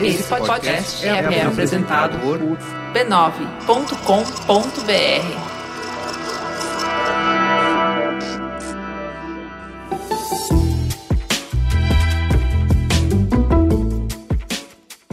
Esse podcast é, é apresentado por b9.com.br.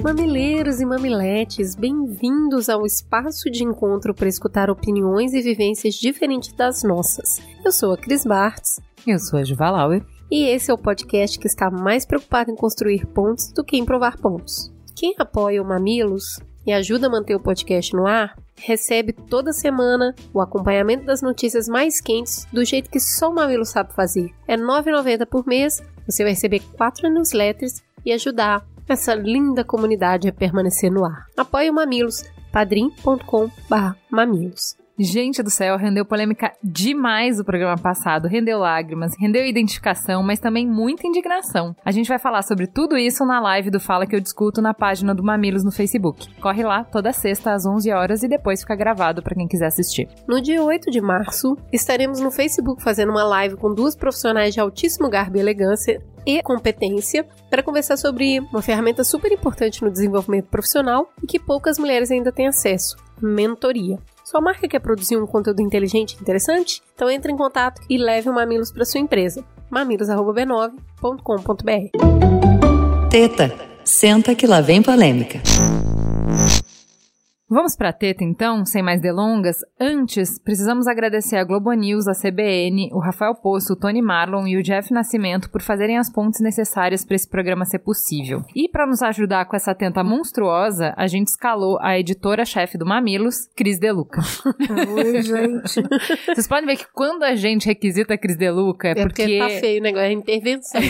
Mamileiros e mamiletes, bem-vindos ao espaço de encontro para escutar opiniões e vivências diferentes das nossas. Eu sou a Cris Bartz. Eu sou a Juva Lauer. E esse é o podcast que está mais preocupado em construir pontos do que em provar pontos. Quem apoia o Mamilos e ajuda a manter o podcast no ar, recebe toda semana o acompanhamento das notícias mais quentes do jeito que só o Mamilo sabe fazer. É R$ 9,90 por mês, você vai receber quatro newsletters e ajudar essa linda comunidade a permanecer no ar. Apoie o Mamilos, padrim.com/mamilos. Gente do céu, rendeu polêmica demais o programa passado. Rendeu lágrimas, rendeu identificação, mas também muita indignação. A gente vai falar sobre tudo isso na live do Fala que eu discuto na página do Mamilos no Facebook. Corre lá toda sexta às 11 horas e depois fica gravado para quem quiser assistir. No dia 8 de março, estaremos no Facebook fazendo uma live com duas profissionais de altíssimo garbo e elegância e competência para conversar sobre uma ferramenta super importante no desenvolvimento profissional e que poucas mulheres ainda têm acesso: mentoria. Sua marca quer produzir um conteúdo inteligente e interessante? Então entre em contato e leve o Mamilos para sua empresa. mamilos.b9.com.br Teta, senta que lá vem polêmica. Vamos para a teta então, sem mais delongas. Antes, precisamos agradecer a Globo News, a CBN, o Rafael Poço, o Tony Marlon e o Jeff Nascimento por fazerem as pontes necessárias para esse programa ser possível. E para nos ajudar com essa tenta monstruosa, a gente escalou a editora-chefe do Mamilos, Cris Deluca. Oi, gente. Vocês podem ver que quando a gente requisita a Cris Deluca é, É porque... porque tá feio o negócio, é intervenção.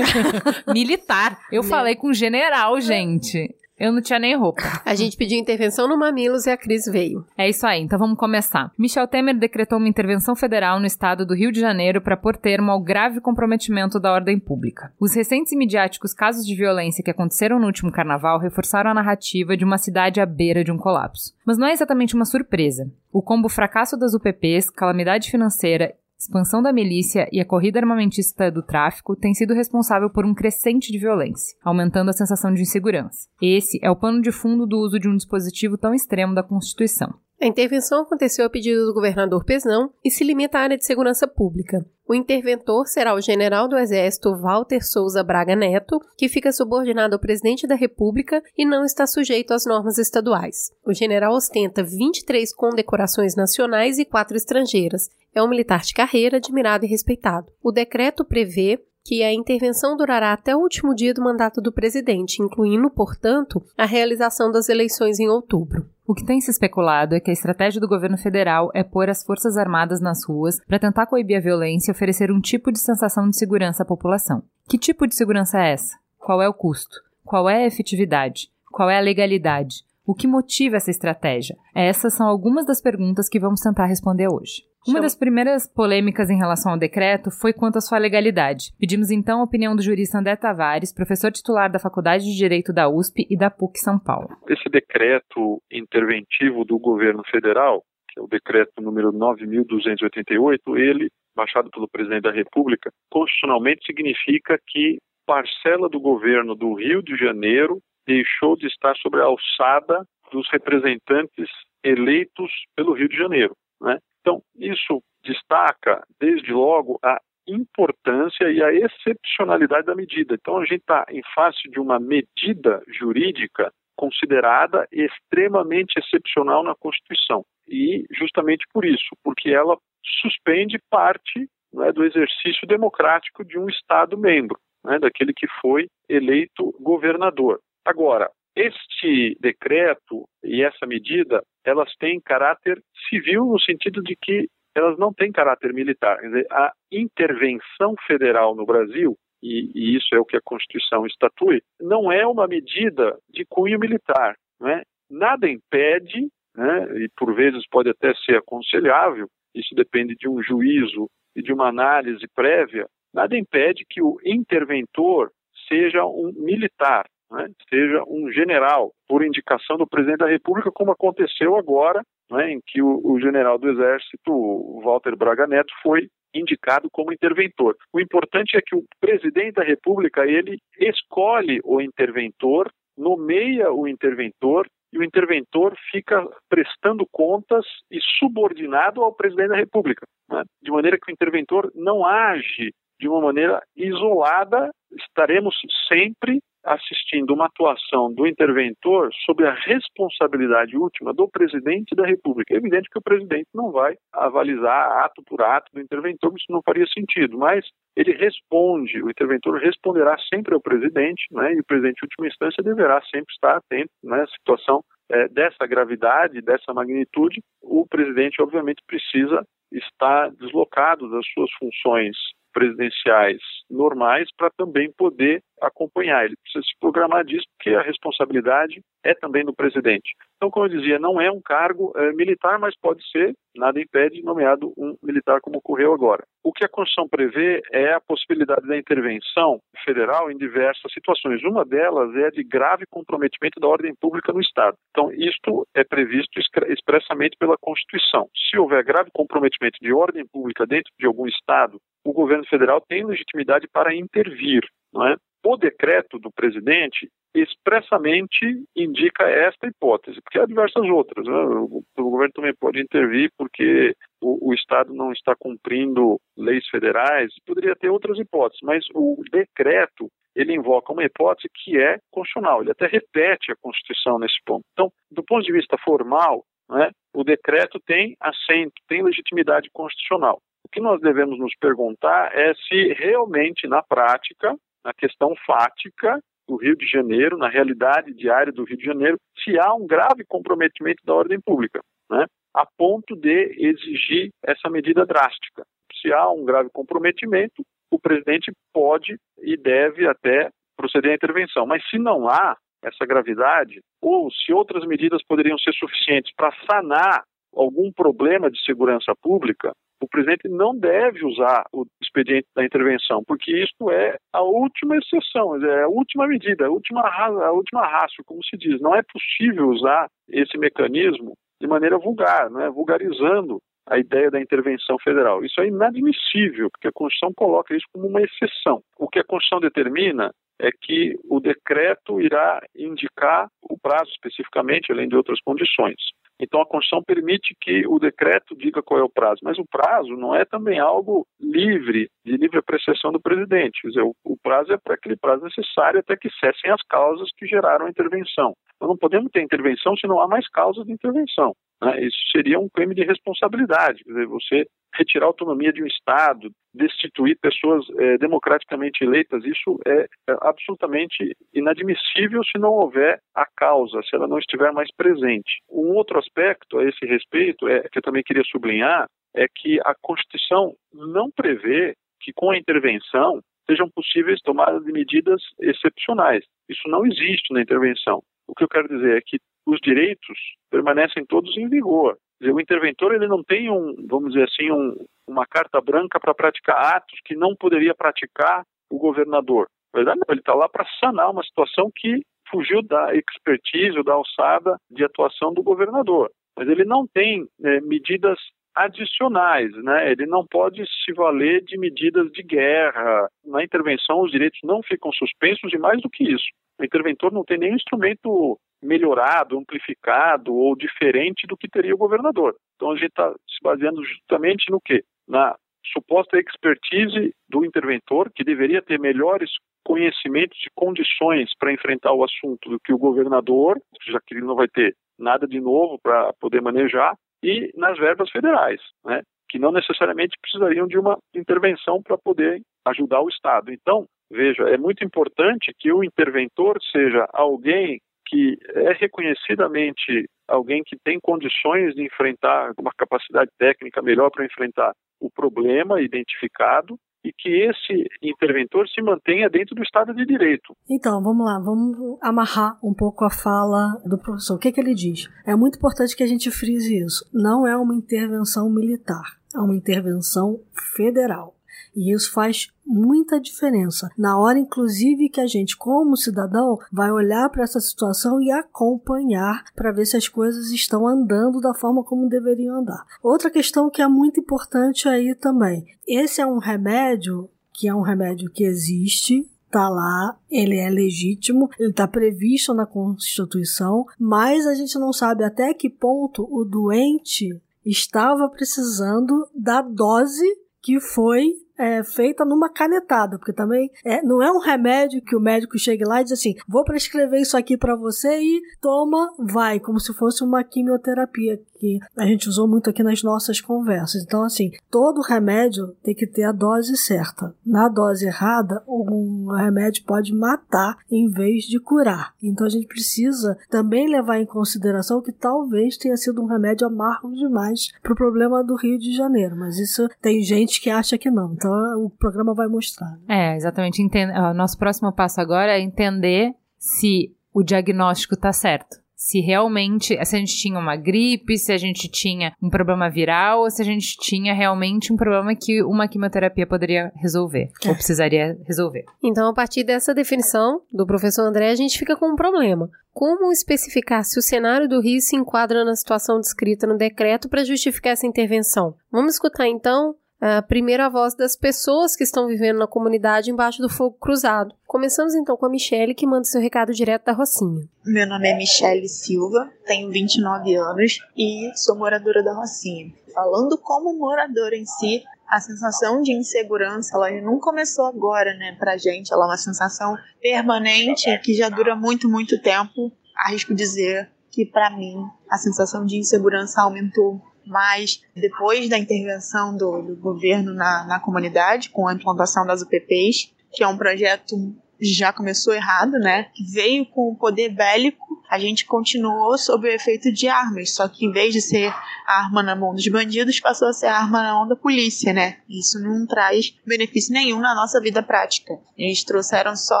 Militar. Eu Né? falei com general, gente. Eu não tinha nem roupa. A gente pediu intervenção no Mamilos e a Cris veio. É isso aí, então vamos começar. Michel Temer decretou uma intervenção federal no estado do Rio de Janeiro para pôr termo ao grave comprometimento da ordem pública. Os recentes e midiáticos casos de violência que aconteceram no último carnaval reforçaram a narrativa de uma cidade à beira de um colapso. Mas não é exatamente uma surpresa. O combo fracasso das UPPs, calamidade financeira expansão da milícia e a corrida armamentista do tráfico tem sido responsável por um crescente de violência, aumentando a sensação de insegurança. Esse é o pano de fundo do uso de um dispositivo tão extremo da Constituição. A intervenção aconteceu a pedido do governador Pezão e se limita à área de segurança pública. O interventor será o general do Exército Walter Souza Braga Neto, que fica subordinado ao presidente da República e não está sujeito às normas estaduais. O general ostenta 23 condecorações nacionais e quatro estrangeiras. É um militar de carreira, admirado e respeitado. O decreto prevê que a intervenção durará até o último dia do mandato do presidente, incluindo, portanto, a realização das eleições em outubro. O que tem se especulado é que a estratégia do governo federal é pôr as Forças Armadas nas ruas para tentar coibir a violência e oferecer um tipo de sensação de segurança à população. Que tipo de segurança é essa? Qual é o custo? Qual é a efetividade? Qual é a legalidade? O que motiva essa estratégia? Essas são algumas das perguntas que vamos tentar responder hoje. Uma das primeiras polêmicas em relação ao decreto foi quanto à sua legalidade. Pedimos então a opinião do jurista André Tavares, professor titular da Faculdade de Direito da USP e da PUC São Paulo. Esse decreto interventivo do governo federal, que é o decreto número 9288, ele, baixado pelo presidente da República, constitucionalmente significa que parcela do governo do Rio de Janeiro deixou de estar sobre a alçada dos representantes eleitos pelo Rio de Janeiro. Né? Então, isso destaca, desde logo, a importância e a excepcionalidade da medida. Então, a gente está em face de uma medida jurídica considerada extremamente excepcional na Constituição. E justamente por isso, porque ela suspende parte né, do exercício democrático de um Estado membro, né, daquele que foi eleito governador. Agora, este decreto e essa medida, elas têm caráter civil no sentido de que elas não têm caráter militar. Dizer, a intervenção federal no Brasil, e, e, isso é o que a Constituição estatui, não é uma medida de cunho militar. Né? Nada impede, né, e por vezes pode até ser aconselhável, isso depende de um juízo e de uma análise prévia, nada impede que o interventor seja um militar. Né, seja um general, por indicação do presidente da República, como aconteceu agora, né, em que o, o general do Exército, Walter Braga Neto, foi indicado como interventor. O importante é que o presidente da República ele escolhe o interventor, nomeia o interventor e o interventor fica prestando contas e subordinado ao presidente da República, né? de maneira que o interventor não age de uma maneira isolada, estaremos sempre assistindo uma atuação do interventor sob a responsabilidade última do presidente da República. É evidente que o presidente não vai avalizar ato por ato do interventor, isso não faria sentido, mas ele responde, o interventor responderá sempre ao presidente, né, e o presidente, em última instância, deverá sempre estar atento né, situação é, dessa gravidade, dessa magnitude. O presidente, obviamente, precisa estar deslocado das suas funções presidenciais normais para também poder acompanhar. Ele precisa se programar disso, porque a responsabilidade é também do presidente. Então, como eu dizia, não é um cargo é, militar, mas pode ser, nada impede, nomeado um militar como ocorreu agora. O que a Constituição prevê é a possibilidade da intervenção federal em diversas situações. Uma delas é a de grave comprometimento da ordem pública no Estado. Então, isto é previsto expressamente pela Constituição. Se houver grave comprometimento de ordem pública dentro de algum Estado, o governo federal tem legitimidade para intervir, não é? O decreto do presidente expressamente indica esta hipótese, porque há diversas outras. Né? O, o, governo também pode intervir porque o, o, Estado não está cumprindo leis federais, poderia ter outras hipóteses, mas o decreto ele invoca uma hipótese que é constitucional, ele até repete a Constituição nesse ponto. Então, do ponto de vista formal, né, o decreto tem assento, tem legitimidade constitucional. O que nós devemos nos perguntar é se realmente, na prática, na questão fática do Rio de Janeiro, na realidade diária do Rio de Janeiro, se há um grave comprometimento da ordem pública, né, a ponto de exigir essa medida drástica. Se há um grave comprometimento, o presidente pode e deve até proceder à intervenção. Mas se não há essa gravidade, ou se outras medidas poderiam ser suficientes para sanar algum problema de segurança pública, o presidente não deve usar o expediente da intervenção, porque isto é a última exceção, é a última medida, a última, a última rácio, como se diz. Não é possível usar esse mecanismo de maneira vulgar, né, vulgarizando a ideia da intervenção federal. Isso é inadmissível, porque a Constituição coloca isso como uma exceção. O que a Constituição determina é que o decreto irá indicar o prazo especificamente, além de outras condições. Então, a Constituição permite que o decreto diga qual é o prazo, mas o prazo não é também algo livre, de livre apreciação do presidente. Quer dizer, o, prazo é para aquele prazo necessário até que cessem as causas que geraram a intervenção. Nós não podemos ter intervenção se não há mais causas de intervenção. Né? Isso seria um crime de responsabilidade. Quer dizer, você retirar a autonomia de um Estado, destituir pessoas é, democraticamente eleitas, isso é, é, absolutamente inadmissível se não houver a causa, se ela não estiver mais presente. Um outro aspecto a esse respeito, é, que eu também queria sublinhar, é que a Constituição não prevê que com a intervenção sejam possíveis tomadas de medidas excepcionais. Isso não existe na intervenção. O que eu quero dizer é que os direitos permanecem todos em vigor. Dizer, o interventor ele não tem um, vamos dizer assim, um, uma carta branca para praticar atos que não poderia praticar o governador. Na verdade, não, ele está lá para sanar uma situação que fugiu da expertise ou da alçada de atuação do governador. Mas ele não tem é, medidas adicionais, né? Ele não pode se valer de medidas de guerra. Na intervenção, os direitos não ficam suspensos e mais do que isso. O interventor não tem nenhum instrumento melhorado, amplificado ou diferente do que teria o governador. Então a gente está se baseando justamente no quê? Na suposta expertise do interventor, que deveria ter melhores conhecimentos e condições para enfrentar o assunto do que o governador, já que ele não vai ter nada de novo para poder manejar, e nas verbas federais, né, que não necessariamente precisariam de uma intervenção para poder ajudar o Estado. Então, veja, é muito importante que o interventor seja alguém que é reconhecidamente alguém que tem condições de enfrentar uma capacidade técnica melhor para enfrentar o problema identificado e que esse interventor se mantenha dentro do Estado de Direito. Então, vamos lá, vamos amarrar um pouco a fala do professor. O que, é que ele diz? É muito importante que a gente frise isso. Não é uma intervenção militar, é uma intervenção federal. E isso faz muita diferença. Na hora, inclusive, que a gente, como cidadão, vai olhar para essa situação e acompanhar para ver se as coisas estão andando da forma como deveriam andar. Outra questão que é muito importante aí também: esse é um remédio que é um remédio que existe, tá lá, ele é legítimo, ele está previsto na Constituição, mas a gente não sabe até que ponto o doente estava precisando da dose que foi é, feita numa canetada, porque também é, não é um remédio que o médico chegue lá e diz assim: vou prescrever isso aqui para você e toma, vai, como se fosse uma quimioterapia que a gente usou muito aqui nas nossas conversas. Então, assim, todo remédio tem que ter a dose certa. Na dose errada, um remédio pode matar em vez de curar. Então, a gente precisa também levar em consideração que talvez tenha sido um remédio amargo demais para o problema do Rio de Janeiro. Mas isso tem gente que acha que não. Então, o programa vai mostrar. Né? É, exatamente. O nosso próximo passo agora é entender se o diagnóstico está certo se realmente, se a gente tinha uma gripe, se a gente tinha um problema viral, ou se a gente tinha realmente um problema que uma quimioterapia poderia resolver, é. ou precisaria resolver. Então, a partir dessa definição do professor André, a gente fica com um problema. Como especificar se o cenário do Rio se enquadra na situação descrita no decreto para justificar essa intervenção? Vamos escutar então a primeira voz das pessoas que estão vivendo na comunidade embaixo do fogo cruzado. Começamos então com a Michelle, que manda seu recado direto da Rocinha. Meu nome é Michelle Silva, tenho 29 anos e sou moradora da Rocinha. Falando como moradora em si, a sensação de insegurança, ela não começou agora, né, pra gente, ela é uma sensação permanente que já dura muito, muito tempo. Arrisco dizer que para mim a sensação de insegurança aumentou mas depois da intervenção do, do governo na, na comunidade, com a implantação das UPPs, que é um projeto já começou errado, né? Veio com o poder bélico, a gente continuou sob o efeito de armas, só que em vez de ser arma na mão dos bandidos, passou a ser arma na mão da polícia, né? Isso não traz benefício nenhum na nossa vida prática. Eles trouxeram só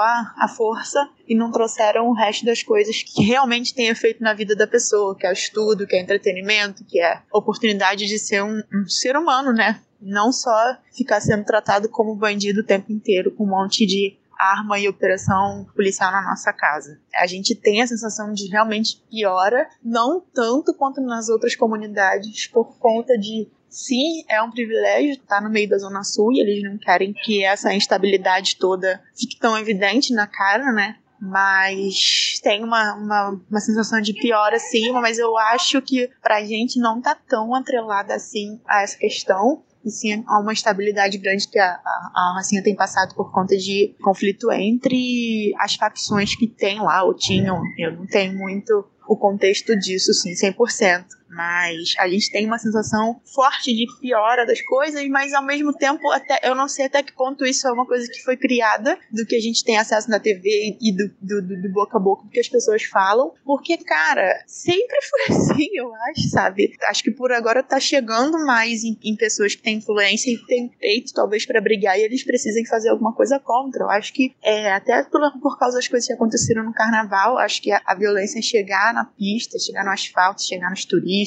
a força e não trouxeram o resto das coisas que realmente tem efeito na vida da pessoa, que é o estudo, que é entretenimento, que é oportunidade de ser um, um ser humano, né? Não só ficar sendo tratado como bandido o tempo inteiro, com um monte de arma e operação policial na nossa casa. A gente tem a sensação de realmente piora, não tanto quanto nas outras comunidades, por conta de sim, é um privilégio estar no meio da Zona Sul e eles não querem que essa instabilidade toda fique tão evidente na cara, né? Mas tem uma, uma, uma sensação de pior assim, mas eu acho que pra gente não tá tão atrelada assim a essa questão e sim há uma estabilidade grande que a, a, a Rocinha tem passado por conta de conflito entre as facções que tem lá, ou tinham. Eu não tenho muito o contexto disso, sim, 100%. Mas a gente tem uma sensação forte de piora das coisas, mas ao mesmo tempo, até, eu não sei até que ponto isso é uma coisa que foi criada, do que a gente tem acesso na TV e do, do, do, do boca a boca que as pessoas falam. Porque, cara, sempre foi assim, eu acho, sabe? Acho que por agora tá chegando mais em, em pessoas que têm influência e têm peito, talvez, para brigar e eles precisem fazer alguma coisa contra. Eu acho que, é, até por, por causa das coisas que aconteceram no carnaval, acho que a, a violência chegar na pista, chegar no asfalto, chegar nos turistas,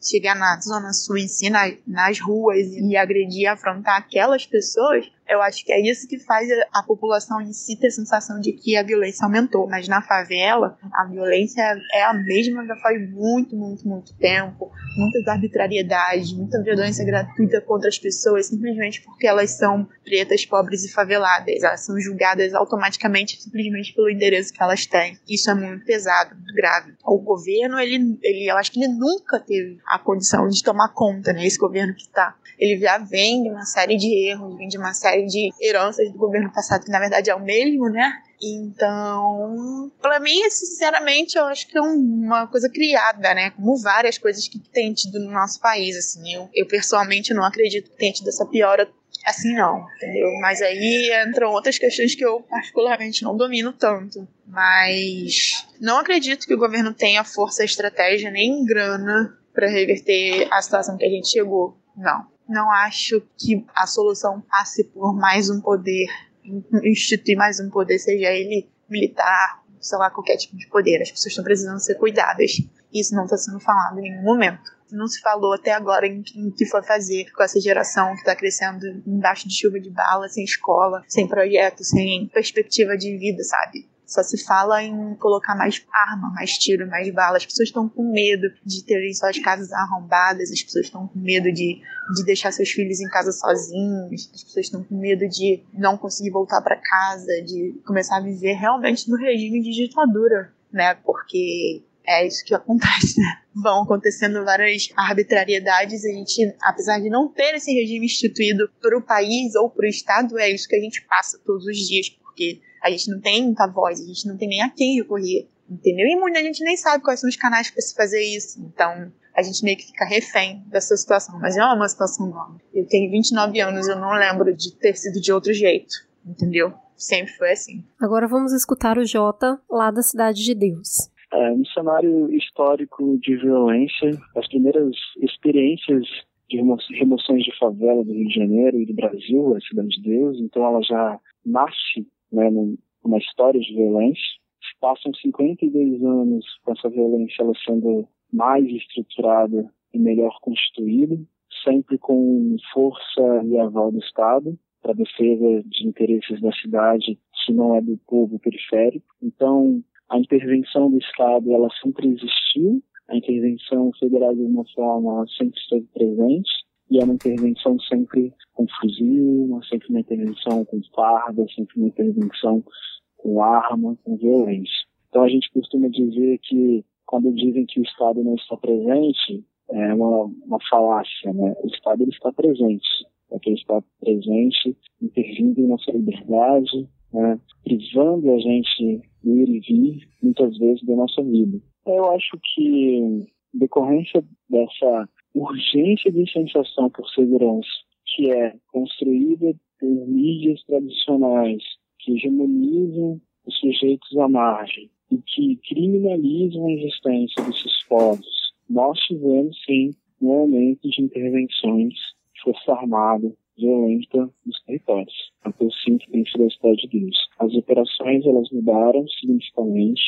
chegar na Zona Sul em si, na, nas ruas e agredir afrontar aquelas pessoas, eu acho que é isso que faz a população em si ter a sensação de que a violência aumentou. Mas na favela, a violência é a mesma já faz muito, muito, muito tempo. Muitas arbitrariedades, muita violência gratuita contra as pessoas simplesmente porque elas são pretas, pobres e faveladas. Elas são julgadas automaticamente simplesmente pelo endereço que elas têm. Isso é muito pesado, muito grave. O governo, ele, ele eu acho que ele nunca teve a condição de tomar conta, né? Esse governo que está ele já vem de uma série de erros, vem de uma série de heranças do governo passado, que na verdade é o mesmo, né? Então, para mim, sinceramente, eu acho que é uma coisa criada, né? Como várias coisas que tem tido no nosso país, assim. Eu, eu pessoalmente não acredito que tenha tido essa piora assim, não, entendeu? Mas aí entram outras questões que eu particularmente não domino tanto. Mas não acredito que o governo tenha força, estratégia nem grana para reverter a situação que a gente chegou. Não não acho que a solução passe por mais um poder, instituir mais um poder, seja ele militar, sei lá, qualquer tipo de poder. As pessoas estão precisando ser cuidadas. Isso não está sendo falado em nenhum momento. Não se falou até agora em, em que foi fazer com essa geração que está crescendo embaixo de chuva de bala, sem escola, sem projeto, sem perspectiva de vida, sabe? Só se fala em colocar mais arma, mais tiro, mais bala. As pessoas estão com medo de terem suas casas arrombadas, as pessoas estão com medo de, de deixar seus filhos em casa sozinhos, as pessoas estão com medo de não conseguir voltar para casa, de começar a viver realmente no regime de ditadura, né? Porque é isso que acontece, né? Vão acontecendo várias arbitrariedades. A gente, apesar de não ter esse regime instituído para o país ou para o Estado, é isso que a gente passa todos os dias, porque a gente não tem muita voz, a gente não tem nem a quem recorrer, entendeu? E muita gente nem sabe quais são os canais para se fazer isso. Então, a gente meio que fica refém dessa situação. Mas é uma situação nova. Eu tenho 29 anos, eu não lembro de ter sido de outro jeito, entendeu? Sempre foi assim. Agora vamos escutar o Jota, lá da Cidade de Deus. É, no cenário histórico de violência, as primeiras experiências de remoções de favela do Rio de Janeiro e do Brasil, a Cidade de Deus, então ela já nasce né, numa história de violência. Passam 52 anos com essa violência ela sendo mais estruturada e melhor constituída, sempre com força e aval do Estado para defesa de interesses da cidade, se não é do povo periférico. Então, a intervenção do Estado ela sempre existiu, a intervenção federal de uma forma sempre esteve presente, e é uma intervenção sempre com fuzil, sempre uma intervenção com farda, sempre uma intervenção com arma, com violência. Então a gente costuma dizer que quando dizem que o Estado não está presente, é uma, uma falácia, né? O Estado ele está presente, é que ele está presente, intervindo em nossa liberdade, né? privando a gente ir e vir, muitas vezes, da nossa vida. Eu acho que, decorrência dessa urgência de sensação por segurança, que é construída por mídias tradicionais que hegemonizam os sujeitos à margem e que criminalizam a existência desses povos, nós tivemos sim um aumento de intervenções de força armada violenta nos territórios. Até o sim que tem sido a cidade de Deus. As operações elas mudaram significativamente,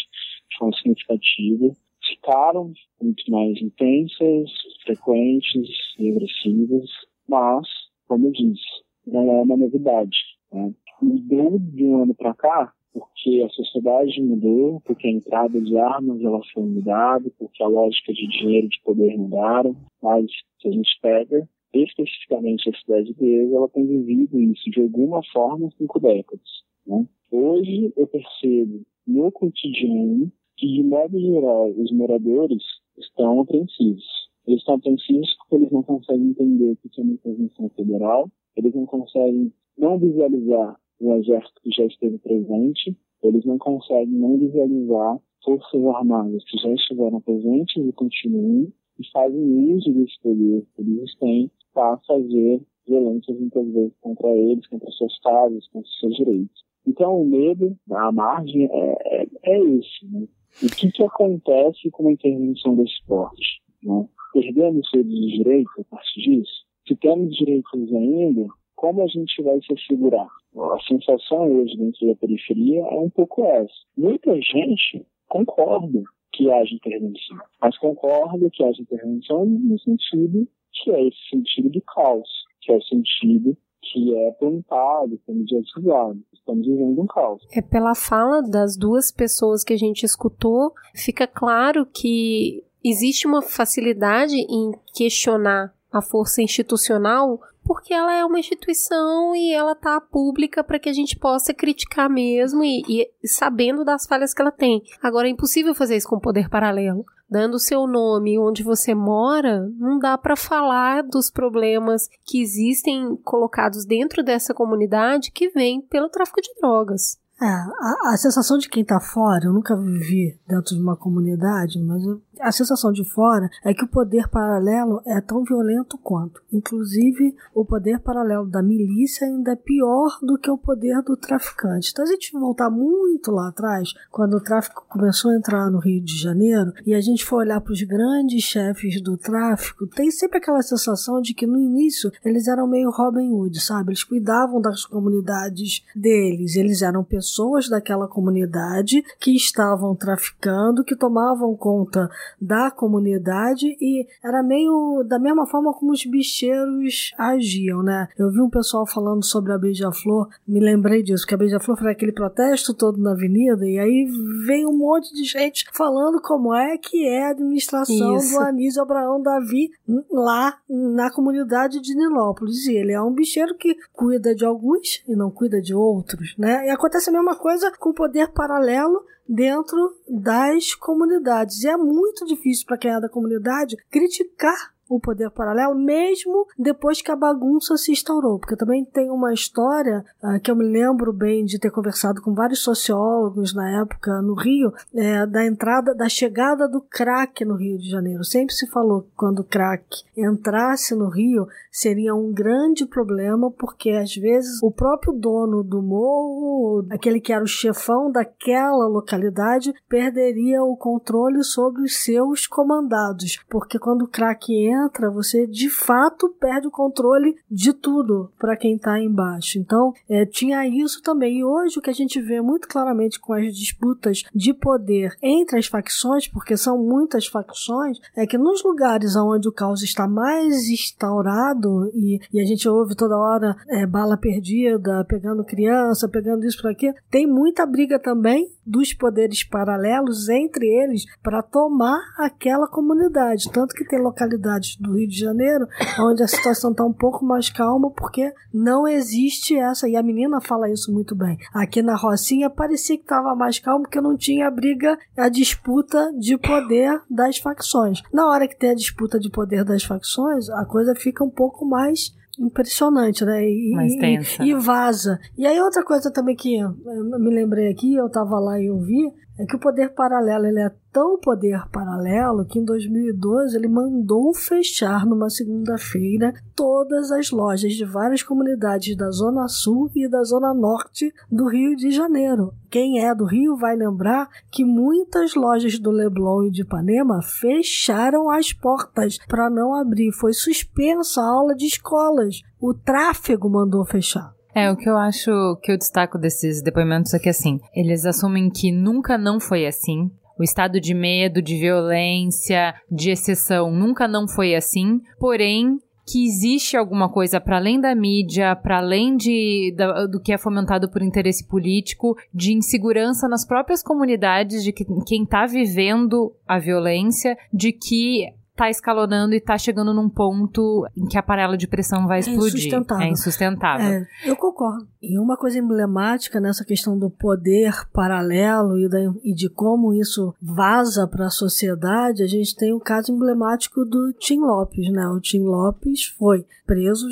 de forma significativa, ficaram muito mais intensas, frequentes e agressivas, mas, como eu disse, não é uma novidade. Né? Mudou de um ano para cá porque a sociedade mudou, porque a entrada de armas ela foi mudada, porque a lógica de dinheiro e de poder mudaram, mas se a gente pega especificamente a cidade de ela tem vivido isso de alguma forma há cinco décadas. Né? Hoje eu percebo no cotidiano que, de modo geral, os moradores estão apreensivos. Eles estão apreensivos porque eles não conseguem entender que é uma intervenção federal, eles não conseguem não visualizar o exército que já esteve presente, eles não conseguem não visualizar forças armadas que já estiveram presentes e continuam e fazem uso desse poder que eles têm para fazer violências muitas vezes contra eles, contra suas casas, contra seus direitos. Então o medo, a margem, é, é, é esse. Né? O que, que acontece com a intervenção do esporte? Né? Perdemos todos os direitos a partir disso? Se temos direitos ainda, como a gente vai se assegurar? A sensação hoje dentro da periferia é um pouco essa. Muita gente concorda que haja intervenção, mas concorda que haja intervenção no sentido que é esse sentido do caos, que é o sentido que é plantado, que é mediatizado. Estamos vivendo um caos. É pela fala das duas pessoas que a gente escutou, fica claro que existe uma facilidade em questionar a força institucional porque ela é uma instituição e ela tá pública para que a gente possa criticar mesmo e, e, sabendo das falhas que ela tem. Agora é impossível fazer isso com poder paralelo dando o seu nome onde você mora, não dá para falar dos problemas que existem colocados dentro dessa comunidade que vem pelo tráfico de drogas. É, a, a sensação de quem tá fora, eu nunca vivi dentro de uma comunidade, mas a sensação de fora é que o poder paralelo é tão violento quanto. Inclusive, o poder paralelo da milícia ainda é pior do que o poder do traficante. Então, a gente voltar muito lá atrás, quando o tráfico começou a entrar no Rio de Janeiro, e a gente for olhar para os grandes chefes do tráfico, tem sempre aquela sensação de que no início eles eram meio Robin Hood, sabe? Eles cuidavam das comunidades deles, eles eram pessoas pessoas daquela comunidade que estavam traficando, que tomavam conta da comunidade e era meio da mesma forma como os bicheiros agiam, né? Eu vi um pessoal falando sobre a Beija-Flor, me lembrei disso, que a Beija-Flor foi aquele protesto todo na avenida e aí veio um monte de gente falando como é que é a administração Isso. do Anísio Abraão Davi lá na comunidade de Nilópolis. E ele é um bicheiro que cuida de alguns e não cuida de outros, né? E acontece a mesma coisa com poder paralelo dentro das comunidades. E é muito difícil para quem é da comunidade criticar o poder paralelo, mesmo depois que a bagunça se instaurou. Porque também tem uma história uh, que eu me lembro bem de ter conversado com vários sociólogos na época no Rio, é, da entrada, da chegada do crack no Rio de Janeiro. Sempre se falou que quando o crack entrasse no Rio seria um grande problema, porque às vezes o próprio dono do morro, aquele que era o chefão daquela localidade, perderia o controle sobre os seus comandados. Porque quando o crack entra, entra, você de fato perde o controle de tudo para quem está embaixo. Então, é, tinha isso também. E hoje o que a gente vê muito claramente com as disputas de poder entre as facções, porque são muitas facções, é que nos lugares onde o caos está mais instaurado e, e a gente ouve toda hora é, bala perdida, pegando criança, pegando isso por aqui, tem muita briga também dos poderes paralelos entre eles para tomar aquela comunidade. Tanto que tem localidades do Rio de Janeiro onde a situação está um pouco mais calma porque não existe essa. E a menina fala isso muito bem. Aqui na Rocinha parecia que estava mais calmo porque não tinha a briga, a disputa de poder das facções. Na hora que tem a disputa de poder das facções, a coisa fica um pouco mais impressionante, né? E, Mais tensa. E, e vaza. E aí outra coisa também que eu me lembrei aqui, eu tava lá e eu vi, é que o poder paralelo ele é tão poder paralelo que em 2012 ele mandou fechar numa segunda-feira todas as lojas de várias comunidades da Zona Sul e da Zona Norte do Rio de Janeiro. Quem é do Rio vai lembrar que muitas lojas do Leblon e de Ipanema fecharam as portas para não abrir. Foi suspensa a aula de escolas. O tráfego mandou fechar. É, o que eu acho que eu destaco desses depoimentos é que, assim, eles assumem que nunca não foi assim. O estado de medo, de violência, de exceção nunca não foi assim. Porém, que existe alguma coisa para além da mídia, para além de, da, do que é fomentado por interesse político, de insegurança nas próprias comunidades, de que, quem está vivendo a violência, de que tá escalonando e tá chegando num ponto em que a panela de pressão vai é explodir. É insustentável. É insustentável. É, eu concordo. E uma coisa emblemática nessa questão do poder paralelo e, da, e de como isso vaza para a sociedade, a gente tem o caso emblemático do Tim Lopes, né? O Tim Lopes foi preso,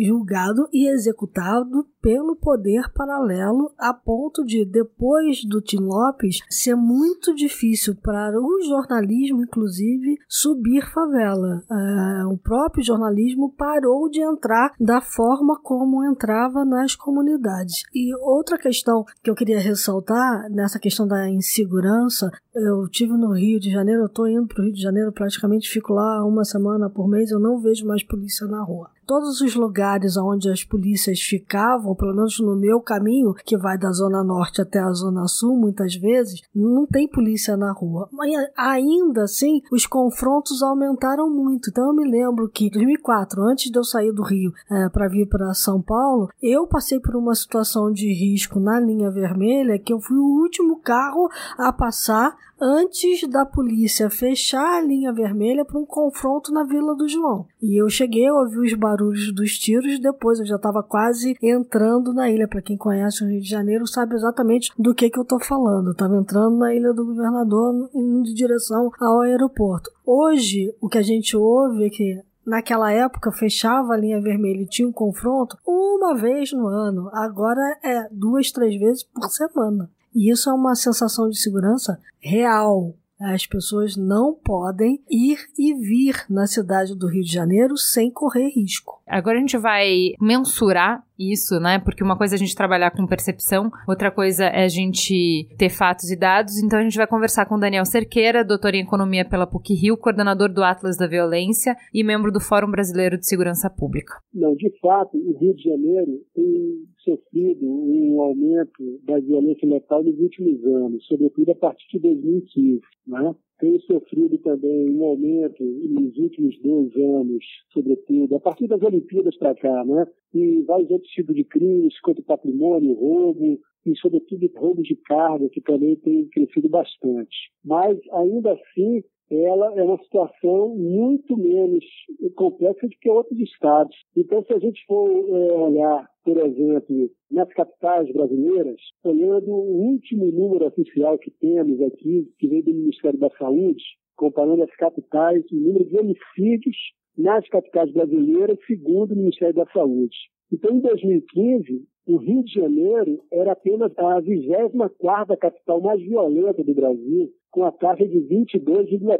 julgado e executado pelo poder paralelo, a ponto de, depois do Tim Lopes, ser muito difícil para o jornalismo, inclusive, subir favela. Uh, o próprio jornalismo parou de entrar da forma como entrava nas comunidades. E outra questão que eu queria ressaltar nessa questão da insegurança, eu tive no Rio de Janeiro, eu estou indo para o Rio de Janeiro, praticamente fico lá uma semana por mês, eu não vejo mais polícia na rua todos os lugares onde as polícias ficavam, pelo menos no meu caminho, que vai da Zona Norte até a Zona Sul, muitas vezes, não tem polícia na rua. Mas ainda assim, os confrontos aumentaram muito. Então eu me lembro que em 2004, antes de eu sair do Rio é, para vir para São Paulo, eu passei por uma situação de risco na linha vermelha que eu fui o último carro a passar antes da polícia fechar a linha vermelha para um confronto na Vila do João. E eu cheguei, ouvi os barulhos dos tiros, depois eu já estava quase entrando na ilha. Para quem conhece o Rio de Janeiro, sabe exatamente do que, que eu estou falando. Eu estava entrando na Ilha do Governador indo em direção ao aeroporto. Hoje, o que a gente ouve é que naquela época fechava a linha vermelha e tinha um confronto uma vez no ano. Agora é duas, três vezes por semana. E isso é uma sensação de segurança real. As pessoas não podem ir e vir na cidade do Rio de Janeiro sem correr risco. Agora a gente vai mensurar isso, né? Porque uma coisa é a gente trabalhar com percepção, outra coisa é a gente ter fatos e dados. Então a gente vai conversar com Daniel Cerqueira, doutor em economia pela PUC Rio, coordenador do Atlas da Violência e membro do Fórum Brasileiro de Segurança Pública. Não, de fato, o Rio de Janeiro tem sofrido um aumento da violência letal nos últimos anos, sobretudo a partir de 2015, né? Tem sofrido também um aumento nos últimos dois anos, sobretudo, a partir das Olimpíadas para cá, né? E vários outros tipos de crimes, contra patrimônio, roubo, e sobretudo roubo de carga, que também tem crescido bastante. Mas, ainda assim, ela é uma situação muito menos complexa do que outros estados. Então, se a gente for é, olhar, por exemplo, nas capitais brasileiras, olhando o último número oficial que temos aqui, que vem do Ministério da Saúde, comparando as capitais, o número de homicídios nas capitais brasileiras, segundo o Ministério da Saúde. Então, em 2015, o Rio de Janeiro era apenas a 24ª capital mais violenta do Brasil, com a taxa de 22,3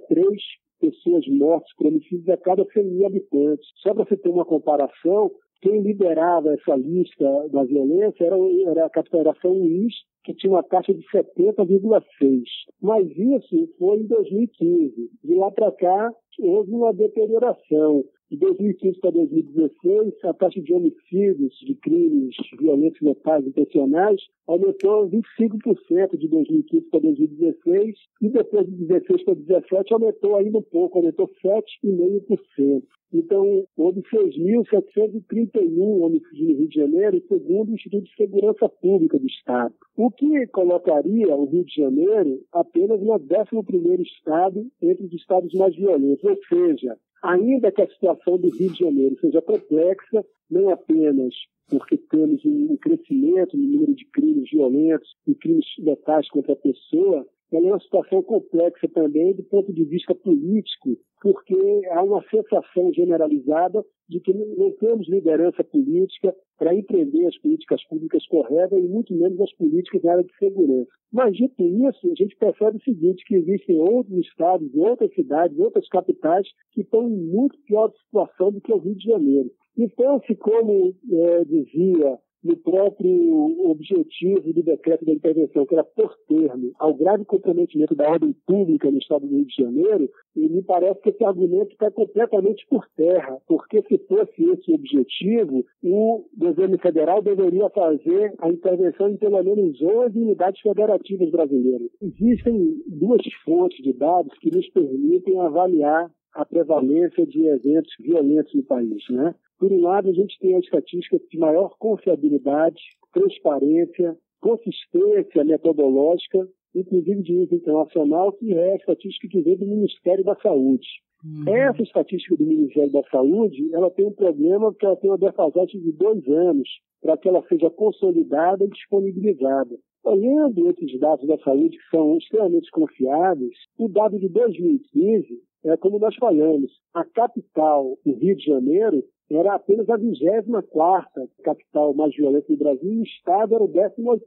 pessoas mortas homicídios a cada 100 mil habitantes. Só para você ter uma comparação, quem liderava essa lista da violência era, era a São Luís, que tinha uma taxa de 70,6. Mas isso foi em 2015. De lá para cá, houve uma deterioração. De 2015 para 2016, a taxa de homicídios, de crimes violentos letais intencionais, aumentou 25% de 2015 para 2016 e depois de 2016 para 2017 aumentou ainda um pouco, aumentou 7,5%. Então, houve 6.731 homicídios no Rio de Janeiro, segundo o Instituto de Segurança Pública do Estado. O que colocaria o Rio de Janeiro apenas no 11º estado entre os estados mais violentos. Ou seja, ainda que a situação do Rio de Janeiro seja complexa, não apenas porque temos um crescimento no número de crimes violentos e crimes letais contra a pessoa, ela é uma situação complexa também do ponto de vista político, porque há uma sensação generalizada de que não temos liderança política para empreender as políticas públicas corretas e muito menos as políticas na área de segurança. Mas, dito isso, a gente percebe o seguinte, que existem outros estados, outras cidades, outras capitais que estão em muito pior situação do que o Rio de Janeiro. Então, se como é, dizia no próprio objetivo do decreto da intervenção, que era por termo ao grave comprometimento da ordem pública no Estado do Rio de Janeiro, e me parece que esse argumento está completamente por terra, porque se fosse esse o objetivo, o governo federal deveria fazer a intervenção em pelo menos 11 unidades federativas brasileiras. Existem duas fontes de dados que nos permitem avaliar a prevalência de eventos violentos no país. Né? Por um lado, a gente tem a estatística de maior confiabilidade, transparência, consistência metodológica, inclusive de nível internacional, que é a estatística que vem do Ministério da Saúde. Uhum. Essa estatística do Ministério da Saúde, ela tem um problema porque ela tem uma defasagem de dois anos para que ela seja consolidada e disponibilizada. Olhando esses dados da saúde, que são extremamente confiáveis, o dado de 2015 é como nós falamos, a capital, o Rio de Janeiro, era apenas a 24 capital mais violenta do Brasil e o Estado era o 18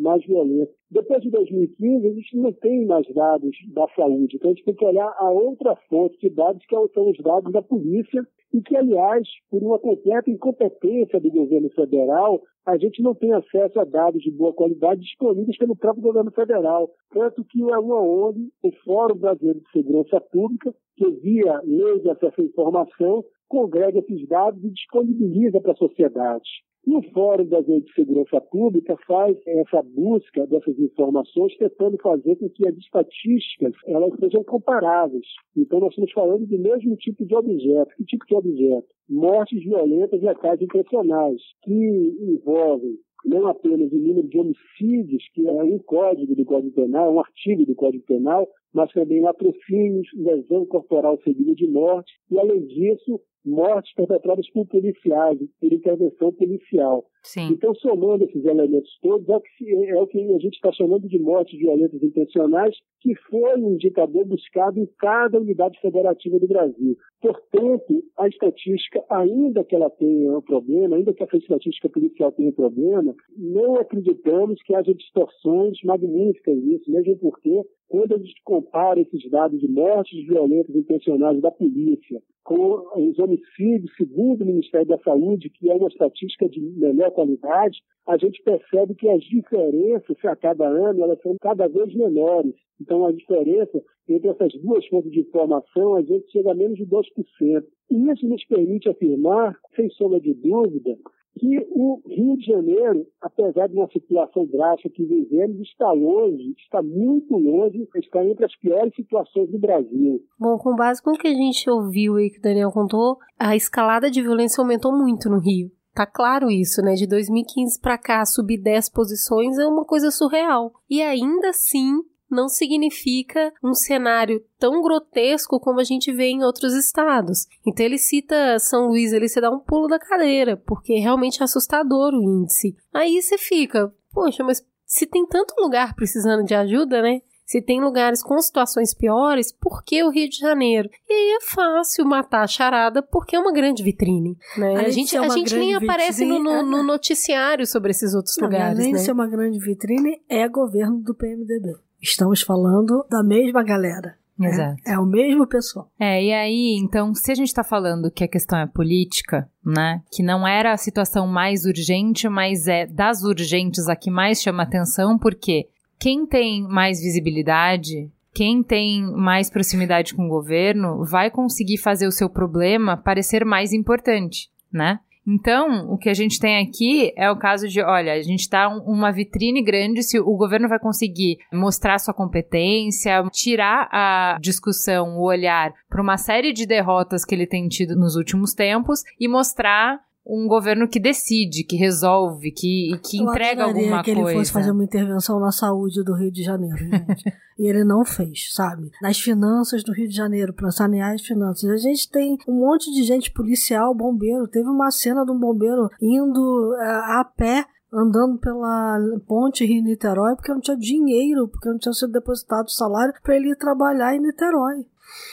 mais violento. Depois de 2015, a gente não tem mais dados da saúde, então a gente tem que olhar a outra fonte de dados, que são os dados da polícia, e que, aliás, por uma completa incompetência do governo federal, a gente não tem acesso a dados de boa qualidade disponíveis pelo próprio governo federal. Tanto que é uma ONG, o Fórum Brasileiro de Segurança Pública, que via lei de acesso à informação, congrega esses dados e disponibiliza para a sociedade. E o Fórum das Leis de Segurança Pública faz essa busca dessas informações, tentando fazer com que as estatísticas elas sejam comparáveis. Então, nós estamos falando do mesmo tipo de objeto. Que tipo de objeto? Mortes violentas letais intencionais, que envolvem não apenas o número de homicídios, que é um código do Código Penal, um artigo do Código Penal, mas também latrocínios, lesão corporal seguida de morte, e além disso, mortes perpetradas por policiais, por intervenção policial. Sim. Então, somando esses elementos todos, é o que, é o que a gente está chamando de mortes violentas intencionais, que foi um indicador buscado em cada unidade federativa do Brasil. Portanto, a estatística, ainda que ela tenha um problema, ainda que a estatística policial tenha um problema, não acreditamos que haja distorções magníficas nisso, mesmo porque quando a gente compara esses dados de mortes violentas intencionais da polícia com os homicídios, segundo o Ministério da Saúde, que é uma estatística de melhor qualidade, a gente percebe que as diferenças a cada ano elas são cada vez menores. Então, a diferença entre essas duas fontes de informação, a gente chega a menos de 2%. E isso nos permite afirmar, sem sombra de dúvida, que o Rio de Janeiro, apesar de uma situação drástica que vivemos, está longe, está muito longe, está entre as piores situações do Brasil. Bom, com base com o que a gente ouviu aí que o Daniel contou, a escalada de violência aumentou muito no Rio. Tá claro isso, né? De 2015 para cá, subir 10 posições é uma coisa surreal. E ainda assim, não significa um cenário tão grotesco como a gente vê em outros estados. Então ele cita São Luís, ele se dá um pulo da cadeira, porque é realmente assustador o índice. Aí você fica, poxa, mas se tem tanto lugar precisando de ajuda, né? Se tem lugares com situações piores, por que o Rio de Janeiro? E aí é fácil matar a charada porque é uma grande vitrine. Né? A gente, a gente nem aparece no, no, no, noticiário sobre esses outros não, lugares. Além né? de ser uma grande vitrine, é governo do PMDB. Estamos falando da mesma galera. Né? Exato. É, o mesmo pessoal. É, e aí, então, se a gente tá falando que a questão é política, né? Que não era a situação mais urgente, mas é das urgentes a que mais chama atenção, porque quem tem mais visibilidade, quem tem mais proximidade com o governo, vai conseguir fazer o seu problema parecer mais importante, né? Então, o que a gente tem aqui é o caso de, olha, a gente está uma vitrine grande, se o governo vai conseguir mostrar sua competência, tirar a discussão, o olhar para uma série de derrotas que ele tem tido nos últimos tempos e mostrar um governo que decide, que resolve, que, que Eu entrega alguma que ele coisa. fosse fazer uma intervenção na saúde do Rio de Janeiro, gente. e ele não fez, sabe? Nas finanças do Rio de Janeiro, para sanear as finanças. A gente tem um monte de gente policial, bombeiro. Teve uma cena de um bombeiro indo eh, a pé andando pela ponte Rio-Niterói porque não tinha dinheiro, porque não tinha sido depositado o salário para ele ir trabalhar em Niterói.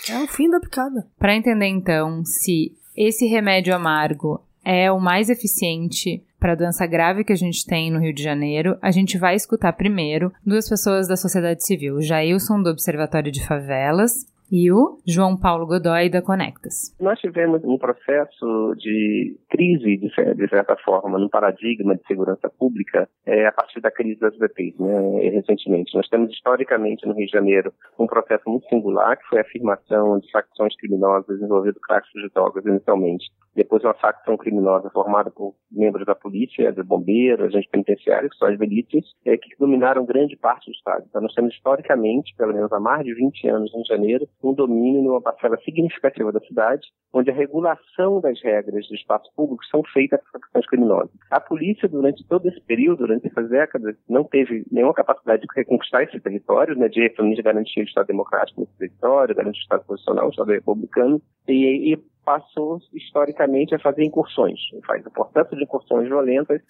É o fim da picada. Para entender então se esse remédio amargo é o mais eficiente para a doença grave que a gente tem no Rio de Janeiro, a gente vai escutar primeiro duas pessoas da sociedade civil, o Jailson do Observatório de Favelas e o João Paulo Godoy da Conectas. Nós tivemos um processo de crise, de, certa forma, no paradigma de segurança pública é, a partir da crise das UBPs, né, recentemente. Nós temos historicamente no Rio de Janeiro um processo muito singular, que foi a afirmação de facções criminosas envolvendo tráfico de drogas inicialmente. Depois uma facção criminosa formada por membros da polícia, dos bombeiros, agentes penitenciários, que são as milícias, é, que dominaram grande parte do Estado. Então nós temos historicamente, pelo menos há mais de 20 anos de Janeiro, um domínio numa parcela significativa da cidade, onde a regulação das regras do espaço público são feitas por facções criminosas. A polícia, durante todo esse período, durante essas décadas, não teve nenhuma capacidade de reconquistar esse território, né, de efetivamente garantir o Estado democrático nesse território, garantir o Estado constitucional, o Estado republicano, e, e passou historicamente a fazer incursões, faz o processo de incursões violentas,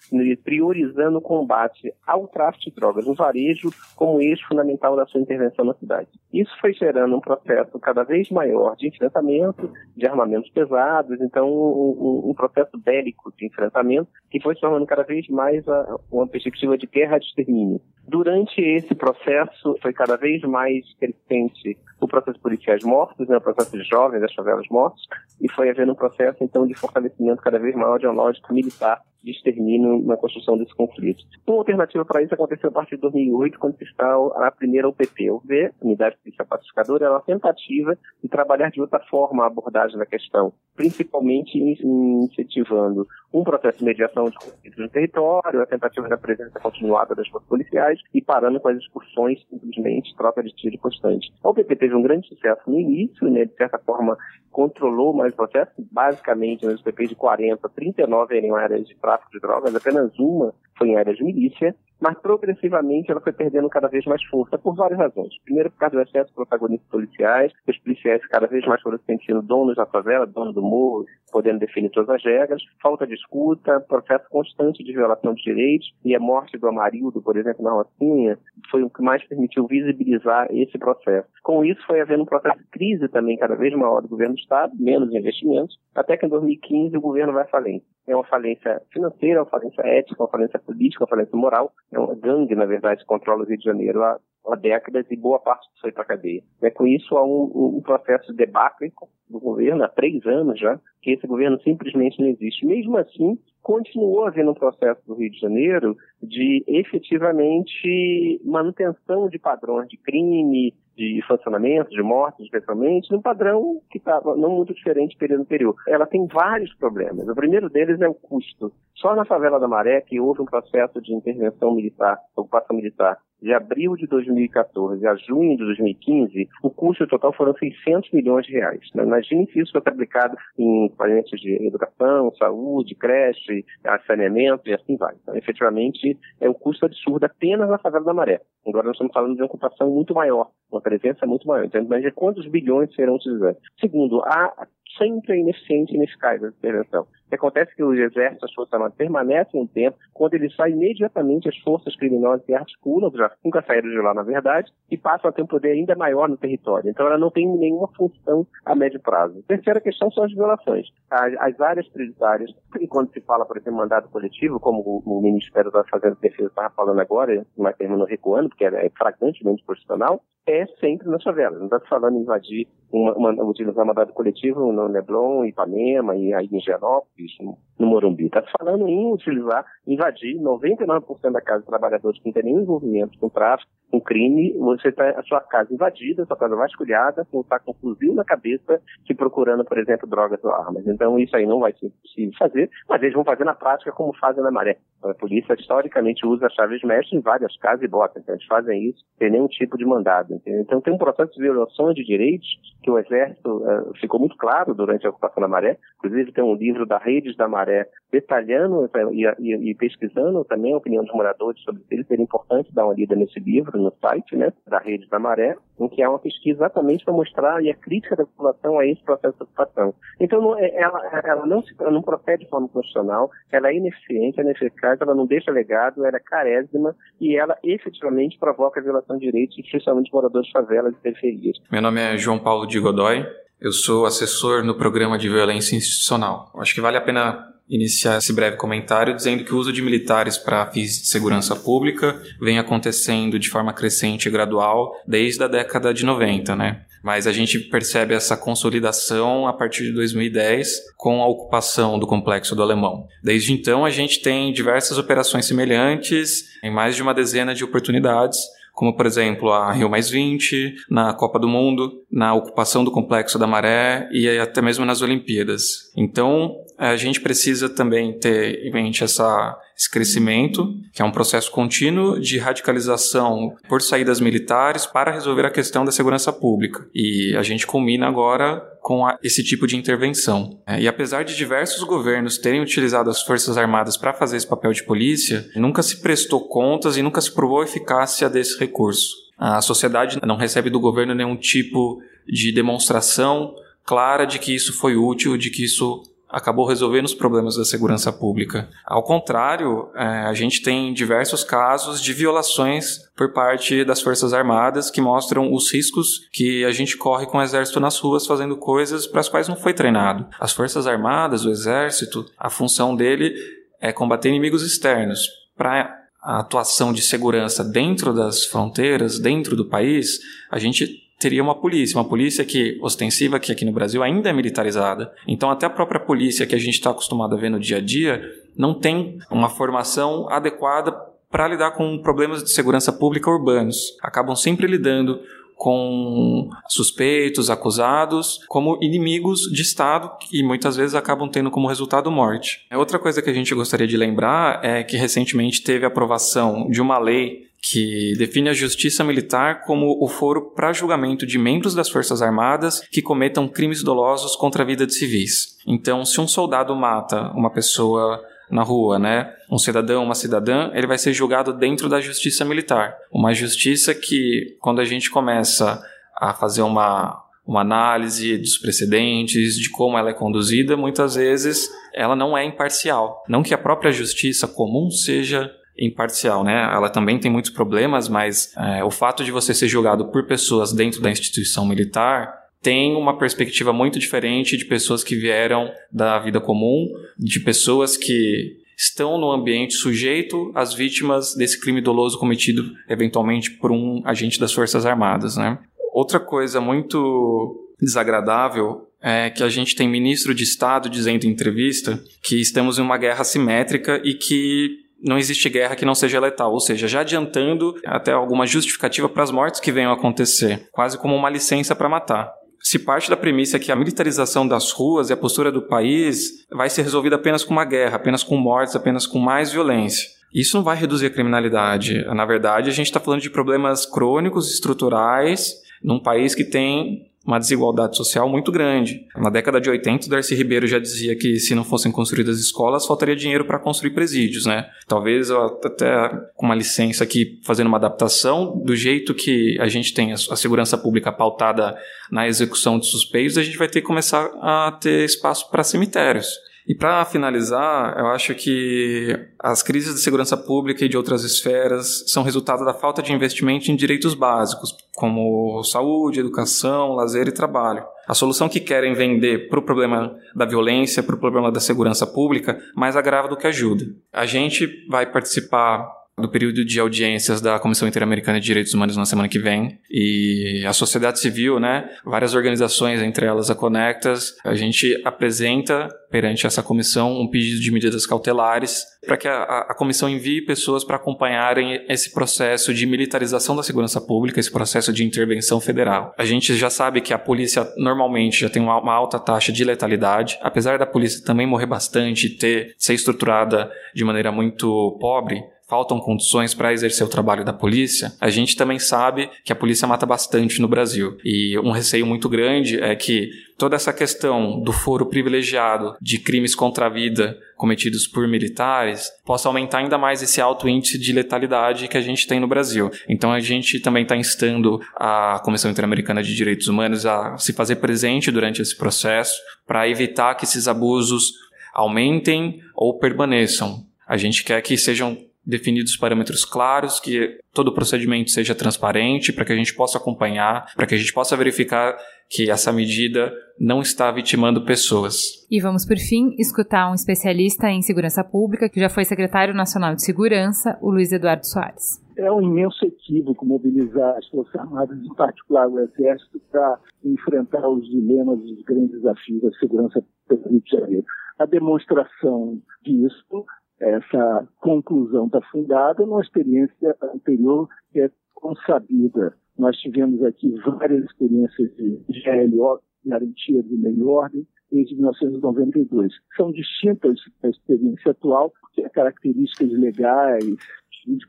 priorizando o combate ao tráfico de drogas no varejo como eixo fundamental da sua intervenção na cidade. Isso foi gerando um processo cada vez maior de enfrentamento de armamentos pesados, então um, um processo bélico de enfrentamento que foi se tornando cada vez mais a, uma perspectiva de guerra de extermínio. Durante esse processo foi cada vez mais crescente o processo de policiais mortos, né, o processo de jovens das favelas mortos, e foi havendo um processo, então, de fortalecimento cada vez maior de uma lógica militar de extermínio na construção desse conflito. Uma alternativa para isso aconteceu a partir de 2008, quando se está a primeira UPP, UV, Unidade Policial Pacificadora, ela é uma tentativa de trabalhar de outra forma a abordagem da questão, principalmente incentivando um processo de mediação de conflitos no território, a tentativa da presença continuada das forças policiais e parando com as excursões, simplesmente troca de tiro constante. A UPP teve um grande sucesso no início, né, de certa forma controlou mais o processo, basicamente nas UPPs de 40, 39 eram áreas de tráfico de drogas, apenas uma foi em áreas de milícia, mas progressivamente ela foi perdendo cada vez mais força por várias razões. Primeiro, por causa do excesso de protagonistas policiais, os policiais cada vez mais foram se sentindo donos da favela, donos do morro, podendo definir todas as regras, falta de escuta, processo constante de violação de direitos, e a morte do Amarildo, por exemplo, na Rocinha, foi o que mais permitiu visibilizar esse processo. Com isso, foi havendo um processo de crise também cada vez maior do governo do Estado, menos investimentos, até que em 2015 o governo vai falência. É uma falência financeira, uma falência ética, uma falência política, uma falência moral, é uma gangue, na verdade, que controla o Rio de Janeiro há há décadas e boa parte foi para a cadeia. É, com isso, há um, um processo de debacle do governo, há três anos já, que esse governo simplesmente não existe. Mesmo assim, continuou havendo um processo do Rio de Janeiro de efetivamente manutenção de padrões de crime, de funcionamento, de mortes, especialmente, num padrão que estava não muito diferente do período anterior. Ela tem vários problemas. O primeiro deles é o custo. Só na favela da Maré, que houve um processo de intervenção militar, ocupação militar, de abril de 2014 a junho de 2015, o custo total foram 600 milhões de reais. Né? Imagine se isso fosse aplicado em equipamentos de educação, saúde, creche, saneamento e assim vai. Então, efetivamente, é um custo absurdo apenas na favela da Maré. Agora nós estamos falando de uma ocupação muito maior, uma presença muito maior. Então, imagine quantos bilhões serão utilizados. Segundo, há sempre é ineficiente e ineficaz a intervenção. O que acontece é que o exército, as forças armadas permanecem um tempo, quando ele sai imediatamente as forças criminosas se articulam, já nunca saíram de lá na verdade, e passam a ter um poder ainda maior no território. Então ela não tem nenhuma função a médio prazo. Terceira questão são as violações. As, as áreas prioritárias, e quando se fala, por exemplo, mandado coletivo, como o, o Ministério está fazendo defesa, estava falando agora, mas terminou recuando, porque é, é flagrantemente profissional, é sempre nas favelas. Não está falando em invadir, uma, uma, utilizar mandado coletivo no Leblon, Ipanema e aí em Genópolis, no, no Morumbi. Está falando em utilizar, invadir 99% da casa de trabalhadores que não tem nenhum envolvimento com tráfico, com crime. Você está a sua casa invadida, sua casa vasculhada, com está com um fuzil na cabeça, te procurando, por exemplo, drogas ou armas. Então isso aí não vai ser possível fazer, mas eles vão fazer na prática como fazem na maré. A polícia historicamente usa chaves mestres em várias casas e botas. Então eles fazem isso sem nenhum tipo de mandado. Entendeu? Então tem um processo de violação de direitos que o Exército uh, ficou muito claro durante a ocupação da Maré. Inclusive tem um livro da Redes da Maré detalhando e, e, e pesquisando também a opinião dos moradores sobre isso. Seria importante dar uma lida nesse livro, no site né, da Redes da Maré, em que há uma pesquisa exatamente para mostrar e a crítica da população a esse processo de ocupação. Então não, é, ela, ela, não se, não procede de forma constitucional, ela é ineficiente, é ineficaz, ela não deixa legado, ela é carésima e ela efetivamente provoca a violação de direitos, especialmente de moradores de favelas e periferias. Meu nome é João Paulo de Godoy, eu sou assessor no programa de violência institucional. Acho que vale a pena iniciar esse breve comentário dizendo que o uso de militares para fins de segurança pública vem acontecendo de forma crescente e gradual desde a década de 90, né? Mas a gente percebe essa consolidação a partir de 2010 com a ocupação do complexo do Alemão. Desde então, a gente tem diversas operações semelhantes em mais de uma dezena de oportunidades como por exemplo a Rio Mais 20, na Copa do Mundo, na ocupação do Complexo da Maré e até mesmo nas Olimpíadas. Então, a gente precisa também ter em mente essa, esse crescimento, que é um processo contínuo de radicalização por saídas militares para resolver a questão da segurança pública. E a gente culmina agora com a, esse tipo de intervenção. É, e apesar de diversos governos terem utilizado as Forças Armadas para fazer esse papel de polícia, nunca se prestou contas e nunca se provou a eficácia desse recurso. A sociedade não recebe do governo nenhum tipo de demonstração clara de que isso foi útil, de que isso acabou resolvendo os problemas da segurança pública. Ao contrário, é, a gente tem diversos casos de violações por parte das Forças Armadas que mostram os riscos que a gente corre com o Exército nas ruas fazendo coisas para as quais não foi treinado. As Forças Armadas, o Exército, a função dele é combater inimigos externos. Para a atuação de segurança dentro das fronteiras, dentro do país, a gente teria uma polícia, uma polícia que ostensiva que aqui no Brasil ainda é militarizada. Então até a própria polícia que a gente está acostumado a ver no dia a dia não tem uma formação adequada para lidar com problemas de segurança pública urbanos. Acabam sempre lidando com suspeitos, acusados, como inimigos de Estado e muitas vezes acabam tendo como resultado morte. Outra coisa que a gente gostaria de lembrar é que recentemente teve a aprovação de uma lei que define a justiça militar como o foro para julgamento de membros das Forças Armadas que cometam crimes dolosos contra a vida de civis. Então, se um soldado mata uma pessoa na rua, né? Um cidadão, uma cidadã, ele vai ser julgado dentro da justiça militar. Uma justiça que, quando a gente começa a fazer uma, uma análise dos precedentes, de como ela é conduzida, muitas vezes ela não é imparcial. Não que a própria justiça comum seja imparcial, né? Ela também tem muitos problemas, mas é, o fato de você ser julgado por pessoas dentro da instituição militar tem uma perspectiva muito diferente de pessoas que vieram da vida comum, de pessoas que estão no ambiente sujeito às vítimas desse crime doloso cometido eventualmente por um agente das Forças Armadas. Né? Outra coisa muito desagradável é que a gente tem ministro de Estado dizendo em entrevista que estamos em uma guerra simétrica e que não existe guerra que não seja letal, ou seja, já adiantando até alguma justificativa para as mortes que venham a acontecer, quase como uma licença para matar. Se parte da premissa que a militarização das ruas e a postura do país vai ser resolvida apenas com uma guerra, apenas com mortes, apenas com mais violência. Isso não vai reduzir a criminalidade. Na verdade, a gente está falando de problemas crônicos, estruturais, num país que tem uma desigualdade social muito grande. Na década de 80, o Darcy Ribeiro já dizia que se não fossem construídas escolas, faltaria dinheiro para construir presídios, né? Talvez até com uma licença aqui fazendo uma adaptação do jeito que a gente tem a segurança pública pautada na execução de suspeitos, a gente vai ter que começar a ter espaço para cemitérios. E para finalizar, eu acho que as crises de segurança pública e de outras esferas são resultado da falta de investimento em direitos básicos, como saúde, educação, lazer e trabalho. A solução que querem vender para o problema da violência, para o problema da segurança pública, mais agrava do que ajuda. A gente vai participar do período de audiências da Comissão Interamericana de Direitos Humanos na semana que vem. E a sociedade civil, né, várias organizações, entre elas a Conectas, a gente apresenta perante essa comissão um pedido de medidas cautelares para que a, a, comissão envie pessoas para acompanharem esse processo de militarização da segurança pública, esse processo de intervenção federal. A gente já sabe que a polícia normalmente já tem uma, uma alta taxa de letalidade, apesar da polícia também morrer bastante e ter ser estruturada de maneira muito pobre faltam condições para exercer o trabalho da polícia, a gente também sabe que a polícia mata bastante no Brasil. E um receio muito grande é que toda essa questão do foro privilegiado de crimes contra a vida cometidos por militares possa aumentar ainda mais esse alto índice de letalidade que a gente tem no Brasil. Então a gente também está instando a Comissão Interamericana de Direitos Humanos a se fazer presente durante esse processo para evitar que esses abusos aumentem ou permaneçam. A gente quer que sejam definidos parâmetros claros, que todo o procedimento seja transparente, para que a gente possa acompanhar, para que a gente possa verificar que essa medida não está vitimando pessoas. E vamos, por fim, escutar um especialista em segurança pública, que já foi secretário nacional de segurança, o Luiz Eduardo Soares. É um imenso equívoco mobilizar as Forças Armadas, em particular o Exército, para enfrentar os dilemas e os grandes desafios da segurança do Rio de Janeiro. A demonstração disso essa conclusão está fundada numa experiência anterior que é consabida. Nós tivemos aqui várias experiências de GLO, Garantia de Lei e Ordem, desde 1992. São distintas da experiência atual, porque há características legais,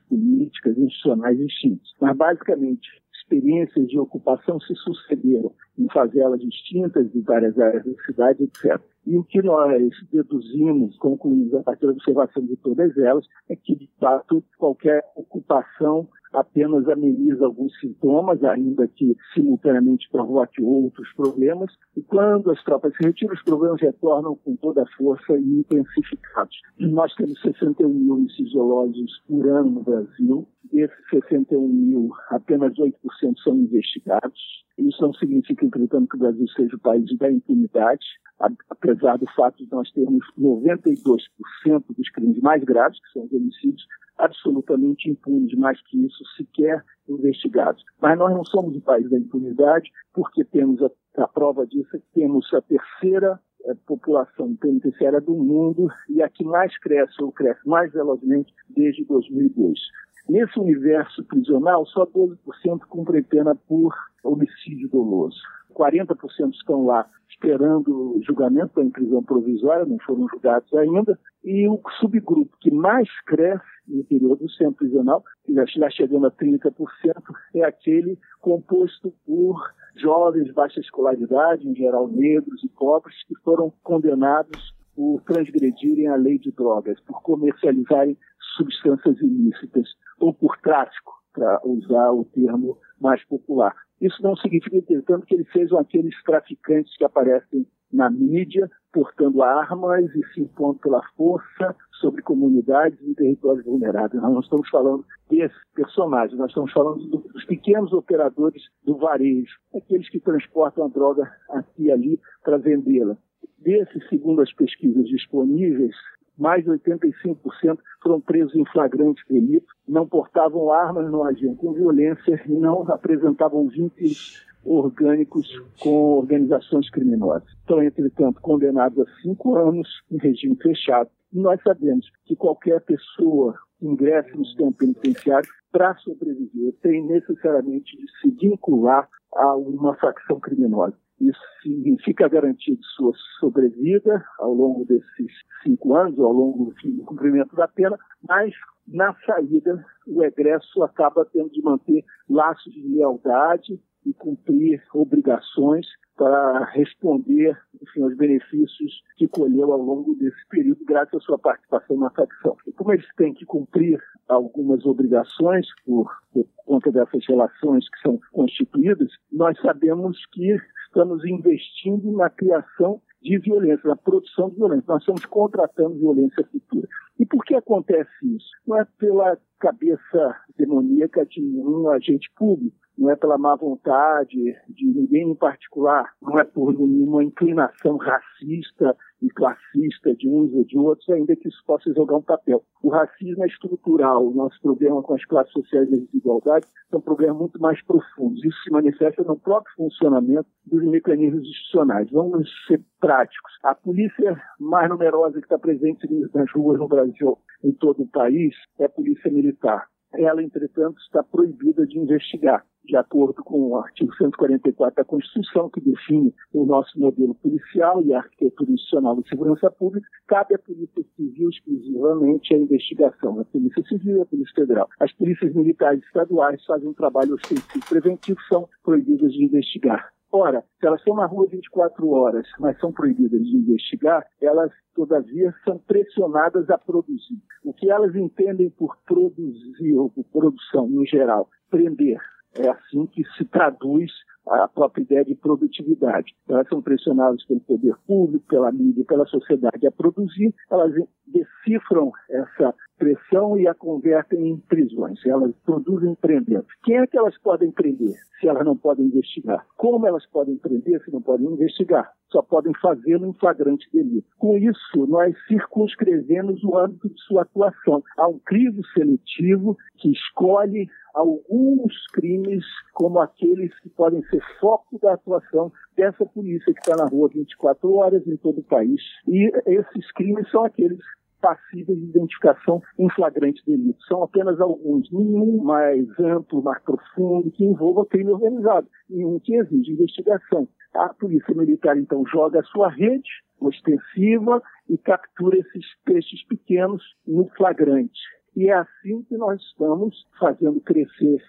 políticas, institucionais distintas. Mas, basicamente, experiências de ocupação se sucederam em favelas distintas de várias áreas da cidade, etc. E o que nós deduzimos, concluímos a partir da observação de todas elas, é que, de fato, qualquer ocupação apenas ameniza alguns sintomas, ainda que simultaneamente provoque outros problemas. E quando as tropas se retiram, os problemas retornam com toda a força e intensificados. Nós temos 61 mil homicídios por ano no Brasil. Desses 61 mil, apenas 8% são investigados. Isso não significa, entretanto, que o Brasil seja o país da impunidade, apesar do fato de nós termos 92% dos crimes mais graves, que são os homicídios, absolutamente impunes, mais que isso, sequer investigados. Mas nós não somos o país da impunidade, porque temos a, a prova disso, temos a terceira é, população penitenciária do mundo e a que mais cresce ou cresce mais velozmente desde 2002. Nesse universo prisional, só 12% cumprem pena por homicídio doloso. 40% estão lá esperando julgamento, em prisão provisória, não foram julgados ainda. E o subgrupo que mais cresce no interior do centro prisional, que já chegando a 30%, é aquele composto por jovens, baixa escolaridade, em geral negros e pobres, que foram condenados por transgredirem a lei de drogas, por comercializarem substâncias ilícitas ou por tráfico, para usar o termo mais popular. Isso não significa, entretanto, que eles sejam aqueles traficantes que aparecem na mídia portando armas e se impondo pela força sobre comunidades e territórios vulneráveis. Nós não estamos falando desses personagens, nós estamos falando dos pequenos operadores do varejo, aqueles que transportam a droga aqui e ali para vendê-la. Desses, segundo as pesquisas disponíveis, mais de 85% foram presos em flagrante delito, não portavam armas, não agiam com violência e não apresentavam vínculos orgânicos com organizações criminosas. Estão, entretanto, condenados a cinco anos em regime fechado. E nós sabemos que qualquer pessoa que ingresse no sistema penitenciário para sobreviver tem necessariamente de se vincular a uma facção criminosa. Isso significa de sua sobrevida ao longo desses cinco anos, ao longo do cumprimento da pena, mas na saída o egresso acaba tendo de manter laços de lealdade e cumprir obrigações para responder enfim, aos benefícios que colheu ao longo desse período, graças à sua participação na facção. E como eles têm que cumprir algumas obrigações por, por conta dessas relações que são constituídas, nós sabemos que estamos investindo na criação de violência, na produção de violência. Nós estamos contratando violência futura. E por que acontece isso? Não é pela cabeça demoníaca de um agente público, não é pela má vontade de ninguém em particular, não é por nenhuma inclinação racista e classista de uns ou de outros, ainda que isso possa jogar um papel. O racismo é estrutural, o nosso problema com as classes sociais e a desigualdade é um problema muito mais profundo. Isso se manifesta no próprio funcionamento dos mecanismos institucionais. Vamos ser práticos. A polícia mais numerosa que está presente nas ruas no Brasil, em todo o país, é a polícia militar. Ela, entretanto, está proibida de investigar de acordo com o artigo 144 da Constituição, que define o nosso modelo policial e a arquitetura institucional de segurança pública, cabe à Polícia Civil exclusivamente a investigação, a Polícia Civil e a Polícia Federal. As polícias militares estaduais fazem um trabalho ostensivo preventivo, são proibidas de investigar. Ora, se elas estão na rua 24 horas, mas são proibidas de investigar, elas, todavia, são pressionadas a produzir. O que elas entendem por produzir, ou por produção, em geral, prender, é assim que se traduz a própria ideia de produtividade. Elas são pressionadas pelo poder público, pela mídia, pela sociedade a produzir, elas decifram essa pressão e a convertem em prisões. Elas produzem prendendo. Quem é que elas podem prender se elas não podem investigar? Como elas podem prender se não podem investigar? Só podem fazê-lo em flagrante delito. Com isso, nós circunscrevemos o âmbito de sua atuação. Há um crivo seletivo que escolhe alguns crimes como aqueles que podem ser foco da atuação dessa polícia que está na rua 24 horas em todo o país. E esses crimes são aqueles passíveis de identificação em flagrante delito. São apenas alguns, nenhum mais amplo, mais profundo, que envolva crime organizado, nenhum que exige investigação. A Polícia Militar, então, joga a sua rede ostensiva e captura esses peixes pequenos no flagrante. E é assim que nós estamos fazendo crescer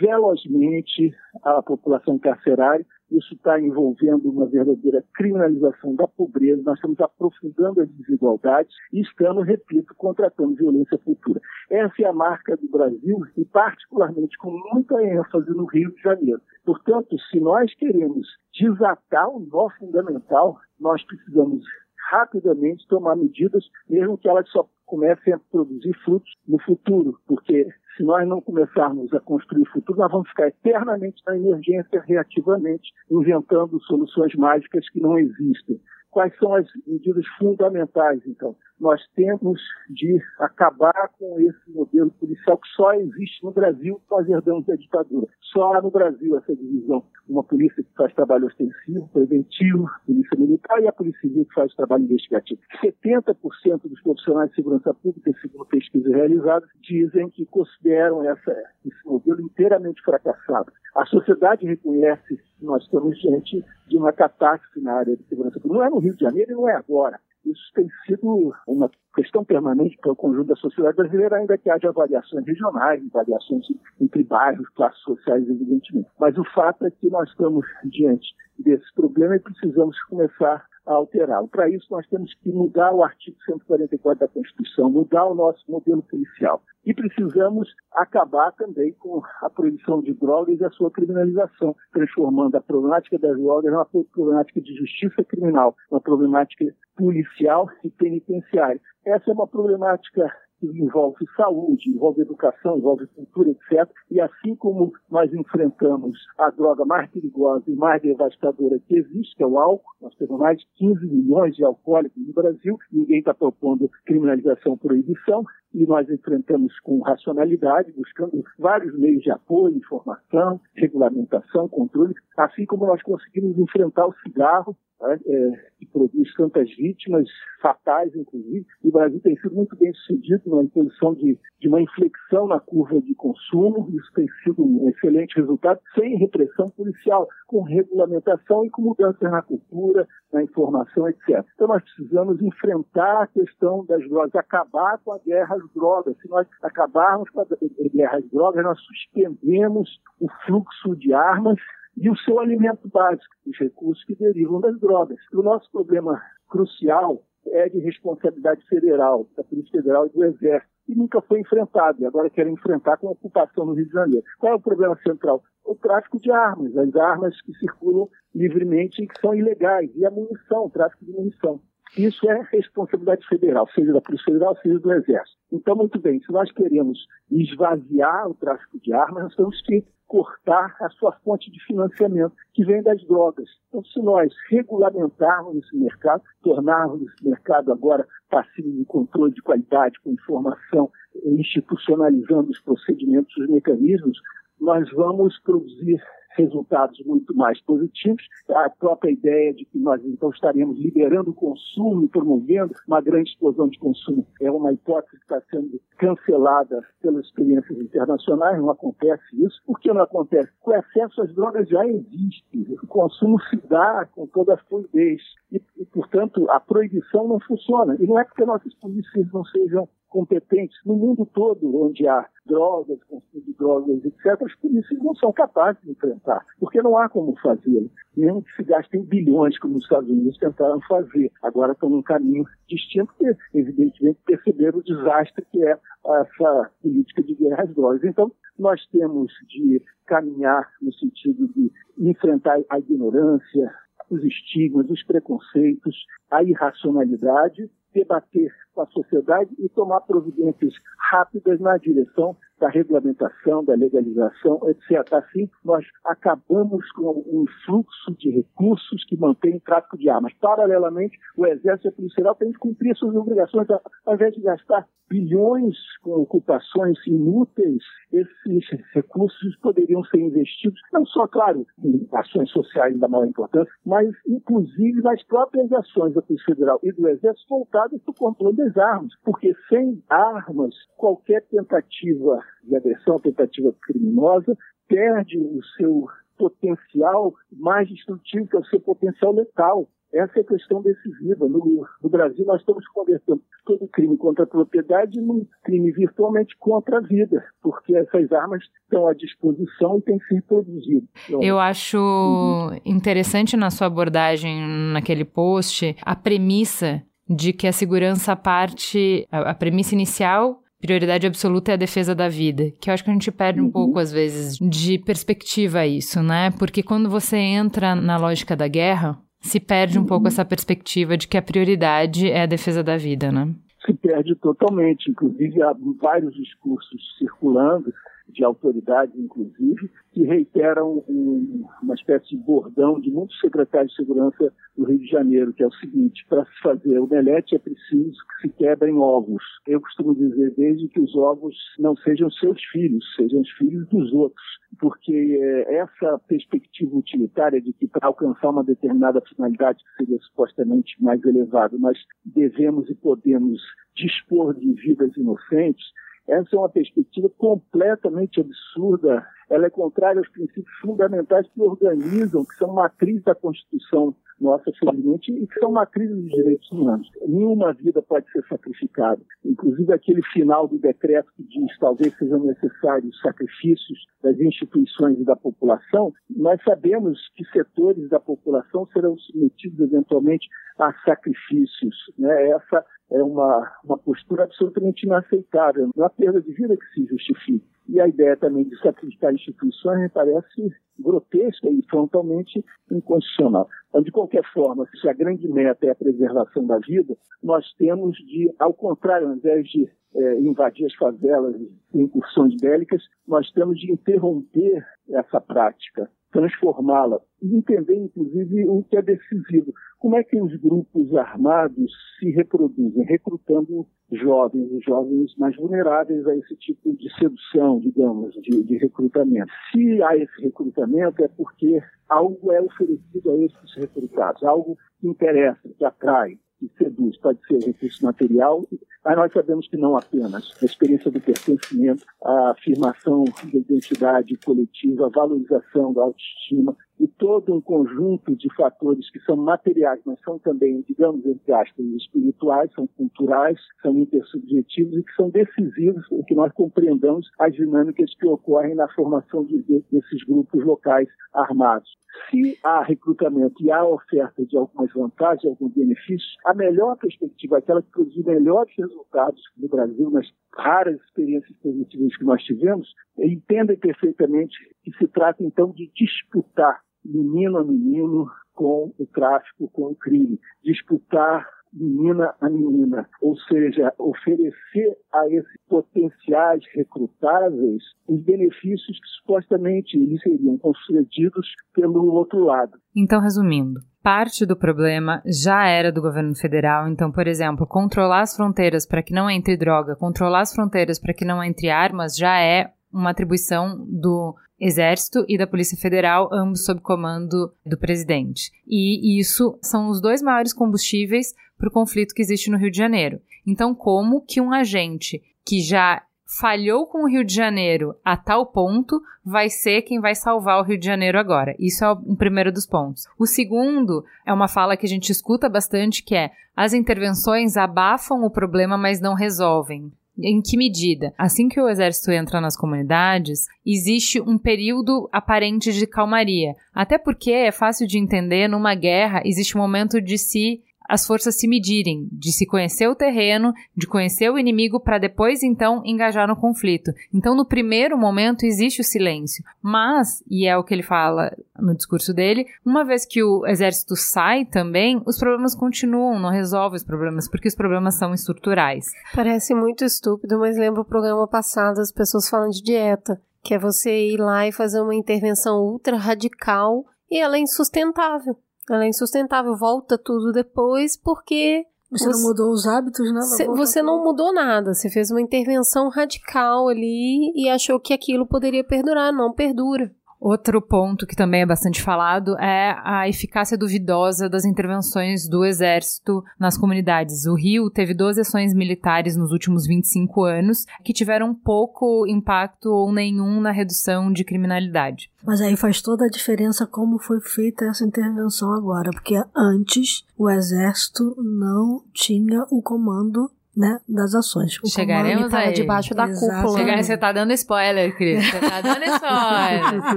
velozmente a população carcerária. Isso está envolvendo uma verdadeira criminalização da pobreza. Nós estamos aprofundando as desigualdades e estamos, repito, contratando violência futura. Essa é a marca do Brasil e, particularmente, com muita ênfase no Rio de Janeiro. Portanto, se nós queremos desatar o nó fundamental, nós precisamos rapidamente tomar medidas, mesmo que elas só comecem a produzir frutos no futuro, porque se nós não começarmos a construir o futuro, nós vamos ficar eternamente na emergência reativamente, inventando soluções mágicas que não existem. Quais são as medidas fundamentais, então? Nós temos de acabar com esse modelo policial que só existe no Brasil, nós herdamos da ditadura. Só no Brasil essa divisão. Uma polícia que faz trabalho ostensivo, preventivo, polícia militar e a polícia civil que faz trabalho investigativo. 70% dos profissionais de segurança pública, segundo pesquisas realizadas, dizem que consideram essa, esse modelo inteiramente fracassado. A sociedade reconhece que nós estamos diante de uma catástrofe na área de segurança pública. Não é no Rio de Janeiro e não é agora. Isso tem sido uma questão permanente para o conjunto da sociedade brasileira, ainda que haja variações regionais, variações entre bairros, classes sociais, evidentemente. Mas o fato é que nós estamos diante desse problema e precisamos começar alterá-lo. Para isso, nós temos que mudar o artigo 144 da Constituição, mudar o nosso modelo policial. E precisamos acabar também com a proibição de drogas e a sua criminalização, transformando a problemática das drogas numa problemática de justiça criminal, uma problemática policial e penitenciária. Essa é uma problemática envolve saúde, envolve educação, envolve cultura, etc. E assim como nós enfrentamos a droga mais perigosa e mais devastadora que existe, que é o álcool, nós temos mais de 15 milhões de alcoólicos no Brasil, ninguém está propondo criminalização, proibição, e nós enfrentamos com racionalidade, buscando vários meios de apoio, informação, regulamentação, controle, assim como nós conseguimos enfrentar o cigarro, né, é, que produz tantas vítimas, fatais inclusive, e o Brasil tem sido muito bem sucedido na imposição de, de uma inflexão na curva de consumo, isso tem sido um excelente resultado, sem repressão policial, com regulamentação e com mudanças na cultura, na informação, etc. Então nós precisamos enfrentar a questão das drogas, acabar com a guerra às drogas. Se nós acabarmos com a guerra às drogas, nós suspendemos o fluxo de armas e o seu alimento básico, os recursos que derivam das drogas. O nosso problema crucial é de responsabilidade federal, da Polícia Federal e do Exército, e nunca foi enfrentado, e agora querem enfrentar com a ocupação no Rio de Janeiro. Qual é o problema central? O tráfico de armas, as armas que circulam livremente e que são ilegais, e a munição, o tráfico de munição. Isso é responsabilidade federal, seja da Polícia Federal, seja do Exército. Então, muito bem, se nós queremos esvaziar o tráfico de armas, nós temos que cortar a sua fonte de financiamento, que vem das drogas. Então, se nós regulamentarmos esse mercado, tornarmos esse mercado agora passivo de controle de qualidade, com informação, institucionalizando os procedimentos, os mecanismos, nós vamos produzir resultados muito mais positivos. A própria ideia de que nós então estaremos liberando o consumo promovendo uma grande explosão de consumo é uma hipótese que está sendo cancelada pelas experiências internacionais. Não acontece isso. Por que não acontece? O acesso às drogas já existe. O consumo se dá com toda a fluidez. E, e portanto, a proibição não funciona. E não é porque nossas polícias não sejam competentes no mundo todo, onde há drogas, consumo de drogas, etc., as polícias não são capazes de enfrentar, porque não há como fazê-lo. Mesmo que se gastem bilhões, como os Estados Unidos tentaram fazer. Agora estão num caminho distinto, porque, evidentemente, perceberam o desastre que é essa política de guerra às drogas. Então, nós temos de caminhar no sentido de enfrentar a ignorância, os estigmas, os preconceitos, a irracionalidade, debater com a sociedade e tomar providências rápidas na direção da regulamentação, da legalização, etc. Assim, nós acabamos com um fluxo de recursos que mantém o tráfico de armas. Paralelamente, o Exército e a Polícia Federal têm de cumprir suas obrigações, ao invés de gastar bilhões com ocupações inúteis, esses recursos poderiam ser investidos, não só, claro, em ações sociais da maior importância, mas inclusive nas próprias ações da Polícia Federal e do Exército voltadas para o controle das armas, porque sem armas, qualquer tentativa de agressão, tentativa criminosa, perde o seu potencial mais destrutivo, que é o seu potencial letal. Essa é a questão decisiva. No, no, Brasil, nós estamos convertendo todo crime contra a propriedade num crime virtualmente contra a vida, porque essas armas estão à disposição e têm sido produzidas. Então, Eu acho uhum. interessante na sua abordagem naquele post a premissa de que a segurança parte, a, a premissa inicial prioridade absoluta é a defesa da vida, que eu acho que a gente perde um uhum. pouco, às vezes, de perspectiva isso, né? Porque quando você entra na lógica da guerra, se perde um uhum. pouco essa perspectiva de que a prioridade é a defesa da vida, né? Se perde totalmente. Inclusive, há vários discursos circulando de autoridades, inclusive, que reiteram um, uma espécie de bordão de muitos secretários de segurança do Rio de Janeiro, que é o seguinte: para se fazer omelete é preciso que se quebrem ovos. Eu costumo dizer desde que os ovos não sejam seus filhos, sejam os filhos dos outros, porque é, essa perspectiva utilitária de que para alcançar uma determinada finalidade que seria supostamente mais elevada, nós devemos e podemos dispor de vidas inocentes, essa é uma perspectiva completamente absurda. Ela é contrária aos princípios fundamentais que organizam, que são matriz da Constituição nossa, felizmente, e que são matriz dos direitos humanos. Nenhuma vida pode ser sacrificada. Inclusive, aquele final do decreto que diz talvez sejam necessários sacrifícios das instituições e da população, nós sabemos que setores da população serão submetidos eventualmente a sacrifícios. Né? Essa é uma, uma postura absolutamente inaceitável. Não há perda de vida que se justifique. E a ideia também de sacrificar instituições me parece grotesca e frontalmente inconstitucional. Então, de qualquer forma, se a grande meta é a preservação da vida, nós temos de, ao contrário, ao invés de é, invadir as favelas em incursões bélicas, nós temos de interromper essa prática, transformá-la e entender, inclusive, o que é decisivo. Como é que os grupos armados se reproduzem? Recrutando jovens, os jovens mais vulneráveis a esse tipo de sedução, digamos, de, de recrutamento. Se há esse recrutamento, é porque algo é oferecido a esses recrutados, algo que interessa, que atrai que seduz, pode ser recurso material, mas nós sabemos que não apenas. A experiência do pertencimento, a afirmação da identidade coletiva, a valorização da autoestima e todo um conjunto de fatores que são materiais, mas são também, digamos, entre aspas, espirituais, são culturais, são intersubjetivos e que são decisivos para que nós compreendamos as dinâmicas que ocorrem na formação de, de, desses grupos locais armados. Se há recrutamento e há oferta de algumas vantagens, alguns benefícios, a melhor perspectiva, aquela que produz melhores resultados no Brasil, nas raras experiências positivas que nós tivemos, entendem perfeitamente que se trata então de disputar menino a menino com o tráfico, com o crime, disputar menina a menina, ou seja, oferecer a esses potenciais recrutáveis os benefícios que supostamente eles seriam concedidos pelo outro lado. Então, resumindo, parte do problema já era do governo federal. Então, por exemplo, controlar as fronteiras para que não entre droga, controlar as fronteiras para que não entre armas já é uma atribuição do Exército e da Polícia Federal, ambos sob comando do presidente. E isso são os dois maiores combustíveis para o conflito que existe no Rio de Janeiro. Então, como que um agente que já falhou com o Rio de Janeiro a tal ponto vai ser quem vai salvar o Rio de Janeiro agora. Isso é o primeiro dos pontos. O segundo é uma fala que a gente escuta bastante que é as intervenções abafam o problema, mas não resolvem. Em que medida? Assim que o exército entra nas comunidades, existe um período aparente de calmaria. Até porque é fácil de entender, numa guerra existe um momento de se as forças se medirem, de se conhecer o terreno, de conhecer o inimigo para depois então engajar no conflito. Então, no primeiro momento existe o silêncio, mas, e é o que ele fala no discurso dele, uma vez que o exército sai também, os problemas continuam, não resolve os problemas, porque os problemas são estruturais. Parece muito estúpido, mas lembro o programa passado as pessoas falando de dieta, que é você ir lá e fazer uma intervenção ultra radical e ela é insustentável. Ela é insustentável, volta tudo depois porque você, você, não mudou os hábitos, né? Cê, você não mudou nada. Você fez uma intervenção radical ali e achou que aquilo poderia perdurar. Não perdura. Outro ponto que também é bastante falado é a eficácia duvidosa das intervenções do exército nas comunidades. O Rio teve 12 ações militares nos últimos 25 anos que tiveram pouco impacto ou nenhum na redução de criminalidade. Mas aí faz toda a diferença como foi feita essa intervenção agora, porque antes o exército não tinha o comando né, das ações. O Chegaremos aí. debaixo da cúpula. Chegar, você tá dando spoiler, Cris. Você tá dando spoiler.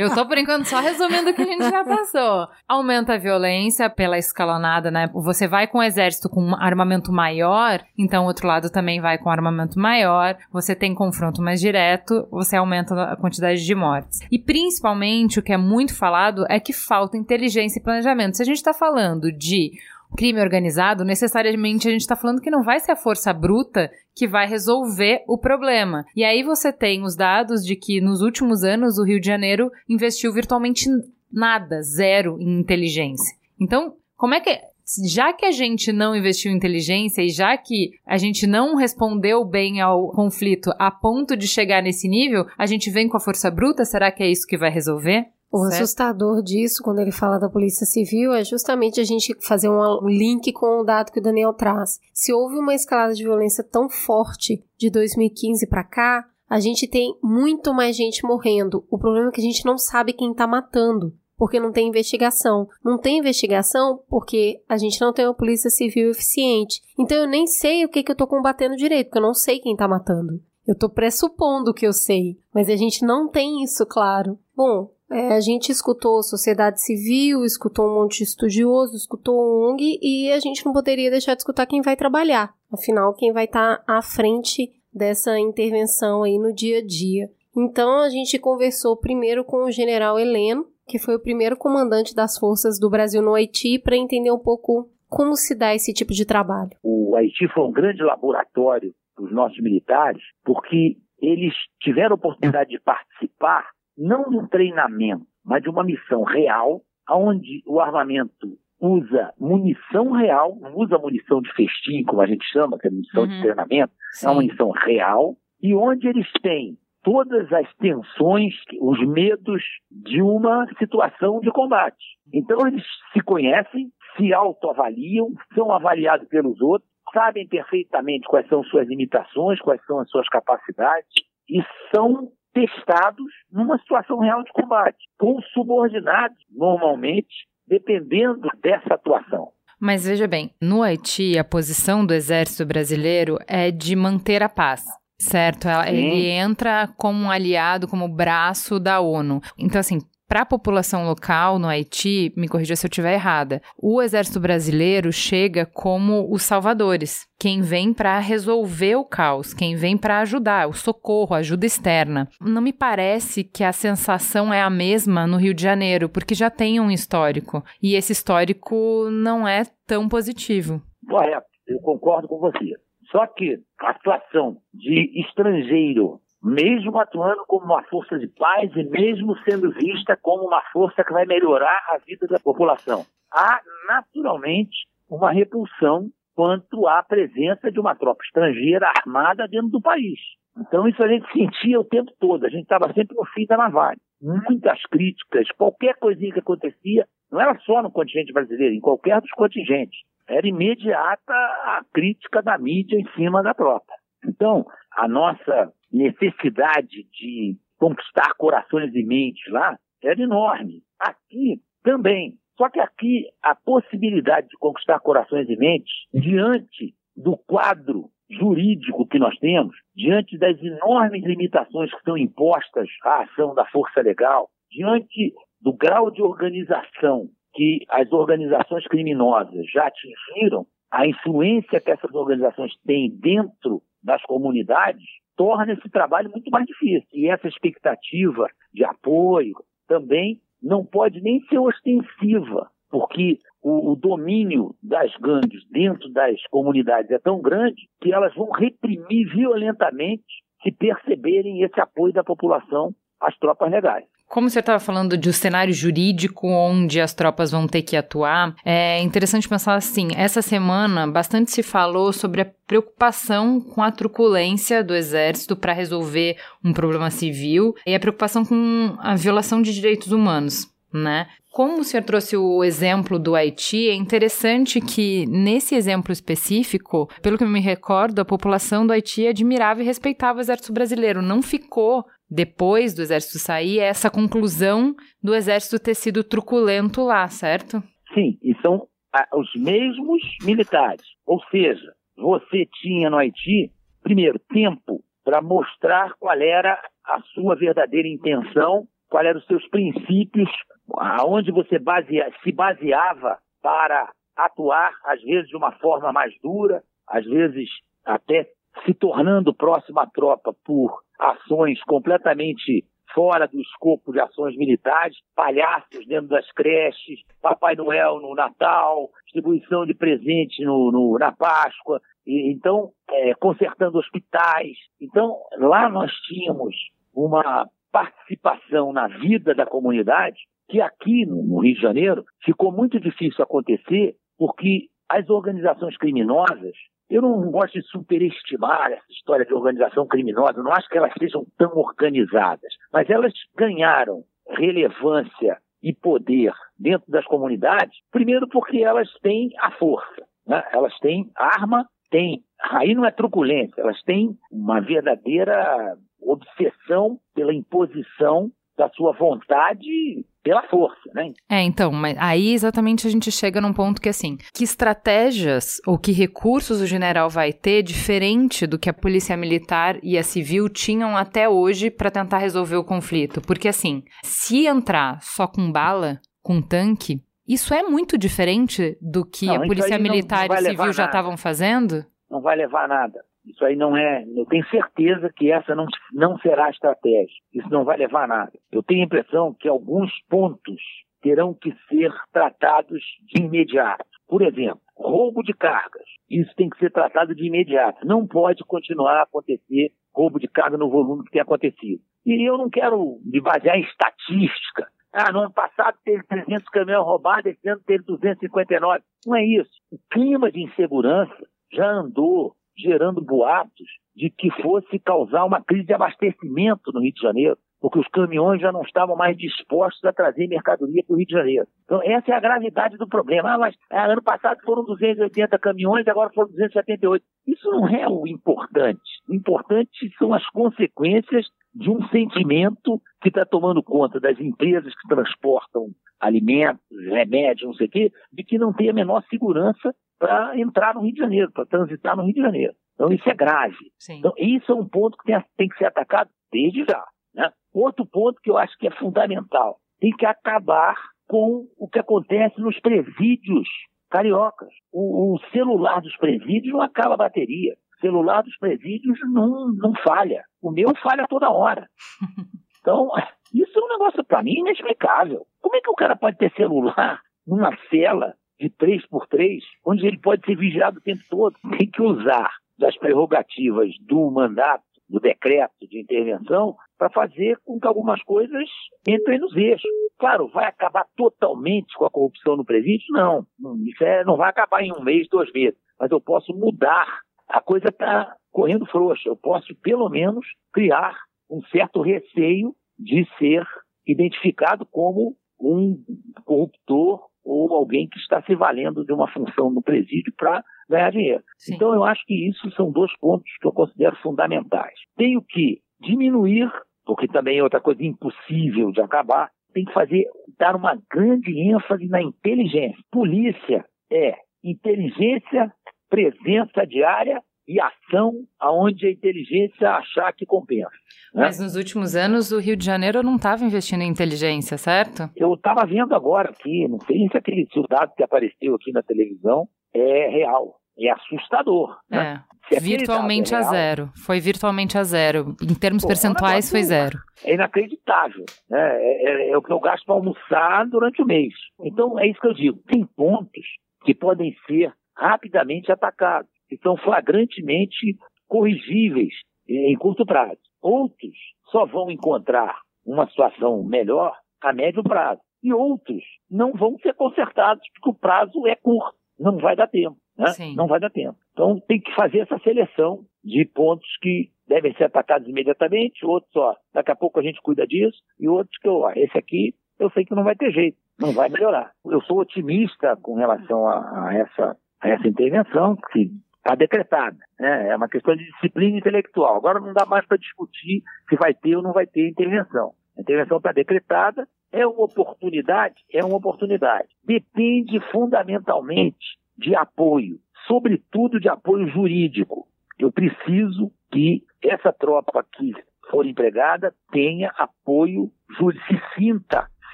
Eu tô, por enquanto, só resumindo o que a gente já passou. Aumenta a violência pela escalonada, né? Você vai com o exército com um armamento maior, então o outro lado também vai com armamento maior. Você tem confronto mais direto, você aumenta a quantidade de mortes. E principalmente, o que é muito falado é que falta inteligência e planejamento. Se a gente tá falando de crime organizado, necessariamente a gente está falando que não vai ser a força bruta que vai resolver o problema. E aí você tem os dados de que nos últimos anos o Rio de Janeiro investiu virtualmente nada, zero em inteligência. Então, como é que já que a gente não investiu em inteligência e já que a gente não respondeu bem ao conflito a ponto de chegar nesse nível, a gente vem com a força bruta? Será que é isso que vai resolver? O certo. assustador disso, quando ele fala da Polícia Civil, é justamente a gente fazer um link com o dado que o Daniel traz. Se houve uma escalada de violência tão forte de 2015 para cá, a gente tem muito mais gente morrendo. O problema é que a gente não sabe quem tá matando, porque não tem investigação. Não tem investigação porque a gente não tem uma polícia civil eficiente. Então eu nem sei o que, que eu tô combatendo direito, porque eu não sei quem tá matando. Eu tô pressupondo que eu sei, mas a gente não tem isso claro. Bom, é, a gente escutou sociedade civil, escutou um monte de estudioso, escutou ONG e a gente não poderia deixar de escutar quem vai trabalhar. Afinal, quem vai estar tá à frente dessa intervenção aí no dia a dia. Então a gente conversou primeiro com o general Heleno, que foi o primeiro comandante das forças do Brasil no Haiti, para entender um pouco como se dá esse tipo de trabalho. O Haiti foi um grande laboratório para os nossos militares, porque eles tiveram a oportunidade de participar não de um treinamento, mas de uma missão real, onde o armamento usa munição real, não usa munição de festim, como a gente chama, que é munição uhum. de treinamento, Sim. é uma munição real, e onde eles têm todas as tensões, os medos de uma situação de combate. Então eles se conhecem, se autoavaliam, são avaliados pelos outros, sabem perfeitamente quais são suas limitações, quais são as suas capacidades e são testados numa situação real de combate, com subordinados, normalmente, dependendo dessa atuação. Mas veja bem, no Haiti, a posição do exército brasileiro é de manter a paz. Certo, ele entra como um aliado, como braço da ONU. Então, assim, para a população local no Haiti, me corrija se eu estiver errada, o exército brasileiro chega como os salvadores, quem vem para resolver o caos, quem vem para ajudar, o socorro, a ajuda externa. Não me parece que a sensação é a mesma no Rio de Janeiro, porque já tem um histórico e esse histórico não é tão positivo. Correto, eu concordo com você. Só que a situação de estrangeiro mesmo atuando como uma força de paz e mesmo sendo vista como uma força que vai melhorar a vida da população. Há, naturalmente, uma repulsão quanto à presença de uma tropa estrangeira armada dentro do país. Então, isso a gente sentia o tempo todo, a gente estava sempre no fim da navalha. Muitas críticas, qualquer coisinha que acontecia, não era só no contingente brasileiro, em qualquer dos contingentes. Era imediata a crítica da mídia em cima da tropa. Então, a nossa necessidade de conquistar corações e mentes lá era enorme. Aqui também. Só que aqui a possibilidade de conquistar corações e mentes, diante do quadro jurídico que nós temos, diante das enormes limitações que são impostas à ação da força legal, diante do grau de organização que as organizações criminosas já atingiram, a influência que essas organizações têm dentro das comunidades, torna esse trabalho muito mais difícil. E essa expectativa de apoio também não pode nem ser ostensiva, porque o, o, domínio das gangues dentro das comunidades é tão grande que elas vão reprimir violentamente se perceberem esse apoio da população às tropas legais. Como você estava falando de um cenário jurídico onde as tropas vão ter que atuar, é interessante pensar assim: essa semana bastante se falou sobre a preocupação com a truculência do exército para resolver um problema civil e a preocupação com a violação de direitos humanos. Né? Como o senhor trouxe o exemplo do Haiti, é interessante que, nesse exemplo específico, pelo que eu me recordo, a população do Haiti admirava e respeitava o exército brasileiro. Não ficou depois do exército sair, é essa conclusão do exército ter sido truculento lá, certo? Sim, e são os mesmos militares. Ou seja, você tinha no Haiti, primeiro, tempo para mostrar qual era a sua verdadeira intenção, quais eram os seus princípios, aonde você basea, se baseava para atuar, às vezes de uma forma mais dura, às vezes até se tornando próxima à tropa por ações completamente fora do escopo de ações militares, palhaços dentro das creches, Papai Noel no Natal, distribuição de presentes no, no, na Páscoa, e, então é, consertando hospitais. Então lá nós tínhamos uma participação na vida da comunidade que aqui no, Rio de Janeiro ficou muito difícil acontecer porque as organizações criminosas eu não gosto de superestimar essa história de organização criminosa, não acho que elas sejam tão organizadas, mas elas ganharam relevância e poder dentro das comunidades, primeiro porque elas têm a força, né? elas têm arma, têm. Aí não é truculência, elas têm uma verdadeira obsessão pela imposição da sua vontade pela força, né? É, então, mas aí exatamente a gente chega num ponto que assim, que estratégias ou que recursos o general vai ter diferente do que a polícia militar e a civil tinham até hoje para tentar resolver o conflito? Porque assim, se entrar só com bala, com tanque, isso é muito diferente do que não, a polícia militar não, não e civil já estavam fazendo? Não vai levar nada. Isso aí não é. Eu tenho certeza que essa não, não será a estratégia. Isso não vai levar a nada. Eu tenho a impressão que alguns pontos terão que ser tratados de imediato. Por exemplo, roubo de cargas isso tem que ser tratado de imediato. Não pode continuar a acontecer roubo de carga no volume que tem acontecido. E eu não quero me basear em estatística. Ah, no ano passado teve 300 caminhões roubados, esse ano teve 259. Não é isso. O clima de insegurança já andou gerando boatos de que fosse causar uma crise de abastecimento no Rio de Janeiro porque os caminhões já não estavam mais dispostos a trazer mercadoria para o Rio de Janeiro. Então, essa é a gravidade do problema. Ah, mas ah, ano passado foram 280 caminhões, agora foram 278. Isso não é o importante. O importante são as consequências de um sentimento que está tomando conta das empresas que transportam alimentos, remédios, não sei o quê, de que não tem a menor segurança para entrar no Rio de Janeiro, para transitar no Rio de Janeiro. Então, isso é grave. Sim. Então, isso é um ponto que tem, tem que ser atacado desde já. Né? Outro ponto que eu acho que é fundamental: tem que acabar com o que acontece nos presídios cariocas. O, o celular dos presídios não acaba a bateria. O celular dos presídios não, não falha. O meu falha toda hora. Então, isso é um negócio, para mim, inexplicável. Como é que o cara pode ter celular numa cela de 3x3, onde ele pode ser vigiado o tempo todo? Tem que usar das prerrogativas do mandato do decreto de intervenção para fazer com que algumas coisas entrem nos eixos. Claro, vai acabar totalmente com a corrupção no presídio? Não. Isso é, não vai acabar em um mês, dois meses. Mas eu posso mudar. A coisa está correndo frouxa. Eu posso, pelo menos, criar um certo receio de ser identificado como um corruptor ou alguém que está se valendo de uma função no presídio para ganhar dinheiro. Sim. Então, eu acho que isso são dois pontos que eu considero fundamentais. Tenho que diminuir, porque também é outra coisa impossível de acabar, tem que fazer, dar uma grande ênfase na inteligência. Polícia é inteligência, presença diária e ação aonde a inteligência achar que compensa. Né? Mas nos últimos anos o Rio de Janeiro não estava investindo em inteligência, certo? Eu estava vendo agora aqui, não sei se aquele dado que apareceu aqui na televisão é real. É assustador. Né? É. Virtualmente é real, a zero. Foi virtualmente a zero. Em termos Pô, percentuais, foi zero. É inacreditável. Né? É, é, é o que eu gasto para almoçar durante o mês. Então, é isso que eu digo. Tem pontos que podem ser rapidamente atacados, que são flagrantemente corrigíveis em curto prazo. Outros só vão encontrar uma situação melhor a médio prazo. E outros não vão ser consertados, porque o prazo é curto não vai dar tempo. Né? Não vai dar tempo. Então tem que fazer essa seleção de pontos que devem ser atacados imediatamente, outros, ó, daqui a pouco a gente cuida disso, e outros que, ó, esse aqui eu sei que não vai ter jeito, não vai melhorar. Eu sou otimista com relação a, a essa, a essa intervenção, que está decretada. Né? É uma questão de disciplina intelectual. Agora não dá mais para discutir se vai ter ou não vai ter intervenção. A intervenção está decretada, é uma oportunidade? É uma oportunidade. Depende fundamentalmente de apoio, sobretudo de apoio jurídico. Eu preciso que essa tropa que for empregada tenha apoio, se sinta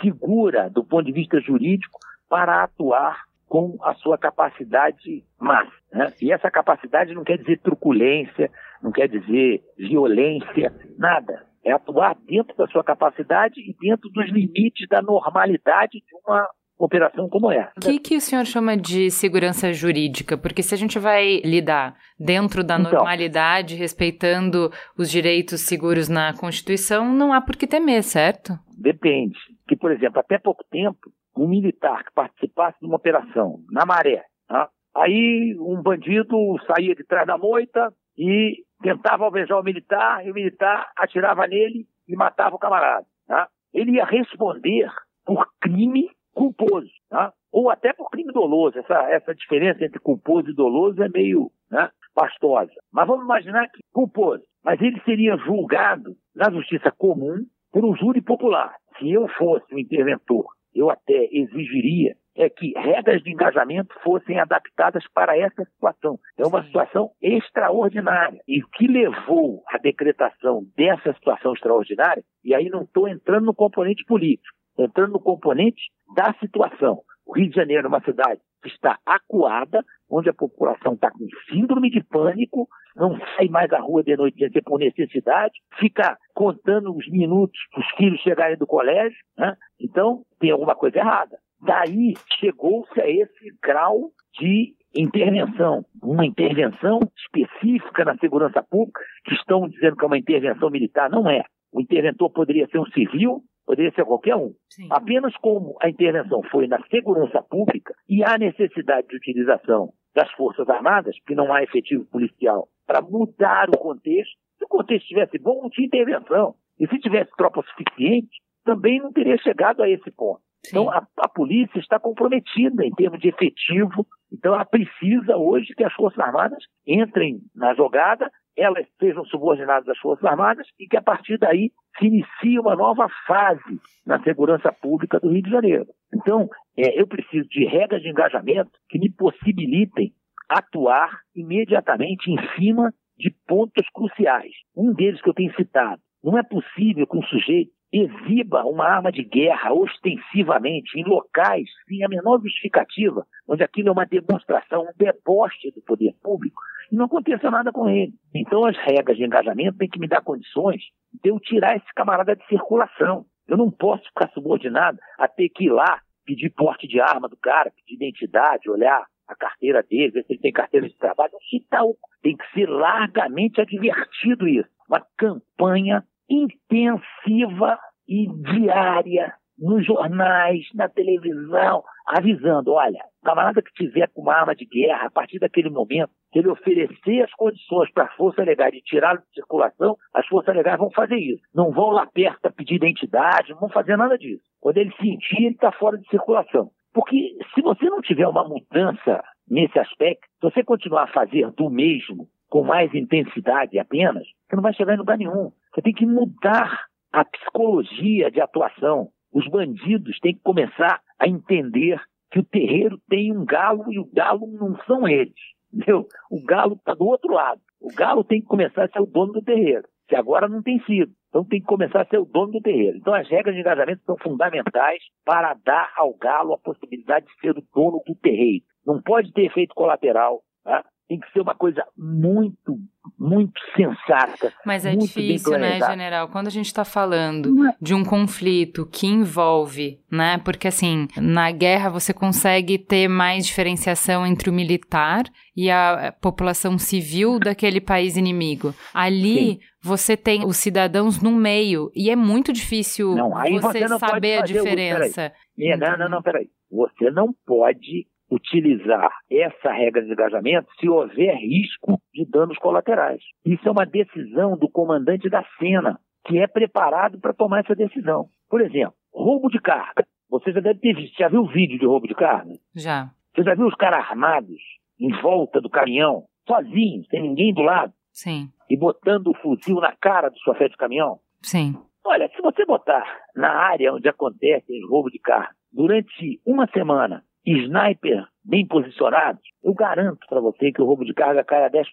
segura do ponto de vista jurídico para atuar com a sua capacidade máxima. Né? E essa capacidade não quer dizer truculência, não quer dizer violência, nada é atuar dentro da sua capacidade e dentro dos limites da normalidade de uma operação como essa. O que, que o senhor chama de segurança jurídica? Porque se a gente vai lidar dentro da então, normalidade, respeitando os direitos seguros na Constituição, não há por que temer, certo? Depende. Que, por exemplo, até pouco tempo, um militar que participasse de uma operação na maré, tá? aí um bandido saía de trás da moita e tentava alvejar o militar e o militar atirava nele e matava o camarada. Tá? Ele ia responder por crime culposo, tá? ou até por crime doloso. Essa, essa diferença entre culposo e doloso é meio né, pastosa. Mas vamos imaginar que culposo. Mas ele seria julgado na justiça comum por um júri popular. Se eu fosse o interventor, eu até exigiria é que regras de engajamento fossem adaptadas para essa situação. É uma situação extraordinária. E o que levou à decretação dessa situação extraordinária, e aí não estou entrando no componente político, entrando no componente da situação. O Rio de Janeiro é uma cidade está acuada, onde a população está com síndrome de pânico, não sai mais à rua de noite por necessidade, fica contando os minutos para os filhos chegarem do colégio. Né? Então, tem alguma coisa errada. Daí chegou-se a esse grau de intervenção, uma intervenção específica na segurança pública, que estão dizendo que é uma intervenção militar. Não é. O interventor poderia ser um civil, poderia ser qualquer um. Sim. Apenas como a intervenção foi na segurança pública e há necessidade de utilização das Forças Armadas, que não há efetivo policial, para mudar o contexto. Se o contexto estivesse bom, não tinha intervenção. E se tivesse tropa suficiente, também não teria chegado a esse ponto. Sim. Então, a, a, polícia está comprometida em termos de efetivo. Então, ela precisa hoje que as Forças Armadas entrem na jogada, elas sejam subordinadas às Forças Armadas e que, a partir daí, se inicie uma nova fase na segurança pública do Rio de Janeiro. Então, é, eu preciso de regras de engajamento que me possibilitem atuar imediatamente em cima de pontos cruciais. Um deles que eu tenho citado. Não é possível que um sujeito exiba uma arma de guerra ostensivamente em locais sem a menor justificativa, onde aquilo é uma demonstração, um deboche do poder público, e não aconteça nada com ele. Então as regras de engajamento têm que me dar condições de eu tirar esse camarada de circulação. Eu não posso ficar subordinado a ter que ir lá pedir porte de arma do cara, pedir identidade, olhar a carteira dele, ver se ele tem carteira de trabalho. Não Tem que ser largamente advertido isso. Uma campanha intensiva e diária nos jornais, na televisão, avisando: olha, camarada que tiver com uma arma de guerra, a partir daquele momento, que ele oferecer as condições para a Força Legal de tirá-lo de circulação, as Forças Legais vão fazer isso. Não vão lá perto pedir identidade, não vão fazer nada disso. Quando ele sentir, ele está fora de circulação. Porque se você não tiver uma mudança nesse aspecto, se você continuar a fazer do mesmo, com mais intensidade apenas, você não vai chegar em lugar nenhum. Você tem que mudar a psicologia de atuação. Os bandidos têm que começar a entender que o terreiro tem um galo e o galo não são eles. Entendeu? O galo está do outro lado. O galo tem que começar a ser o dono do terreiro, que agora não tem sido. Então tem que começar a ser o dono do terreiro. Então as regras de engajamento são fundamentais para dar ao galo a possibilidade de ser o dono do terreiro. Não pode ter efeito colateral. Tá? Tem que ser uma coisa muito, muito sensata. Mas é difícil, né, general? Quando a gente está falando é. de um conflito que envolve, né? Porque assim, na guerra você consegue ter mais diferenciação entre o militar e a população civil daquele país inimigo. Ali Sim. você tem os cidadãos no meio e é muito difícil não, você, você saber a diferença. O... Não, não, não, peraí. Você não pode utilizar essa regra de engajamento se houver risco de danos colaterais. Isso é uma decisão do comandante da cena, que é preparado para tomar essa decisão. Por exemplo, roubo de carga. Você já deve ter visto, já viu o vídeo de roubo de carga? Já. Você já viu os caras armados em volta do caminhão, sozinhos, sem ninguém do lado? Sim. E botando o fuzil na cara do chofé de caminhão? Sim. Olha, se você botar na área onde acontece o roubo de carga durante uma semana sniper bem posicionados, eu garanto para você que o roubo de carga cai a 10%.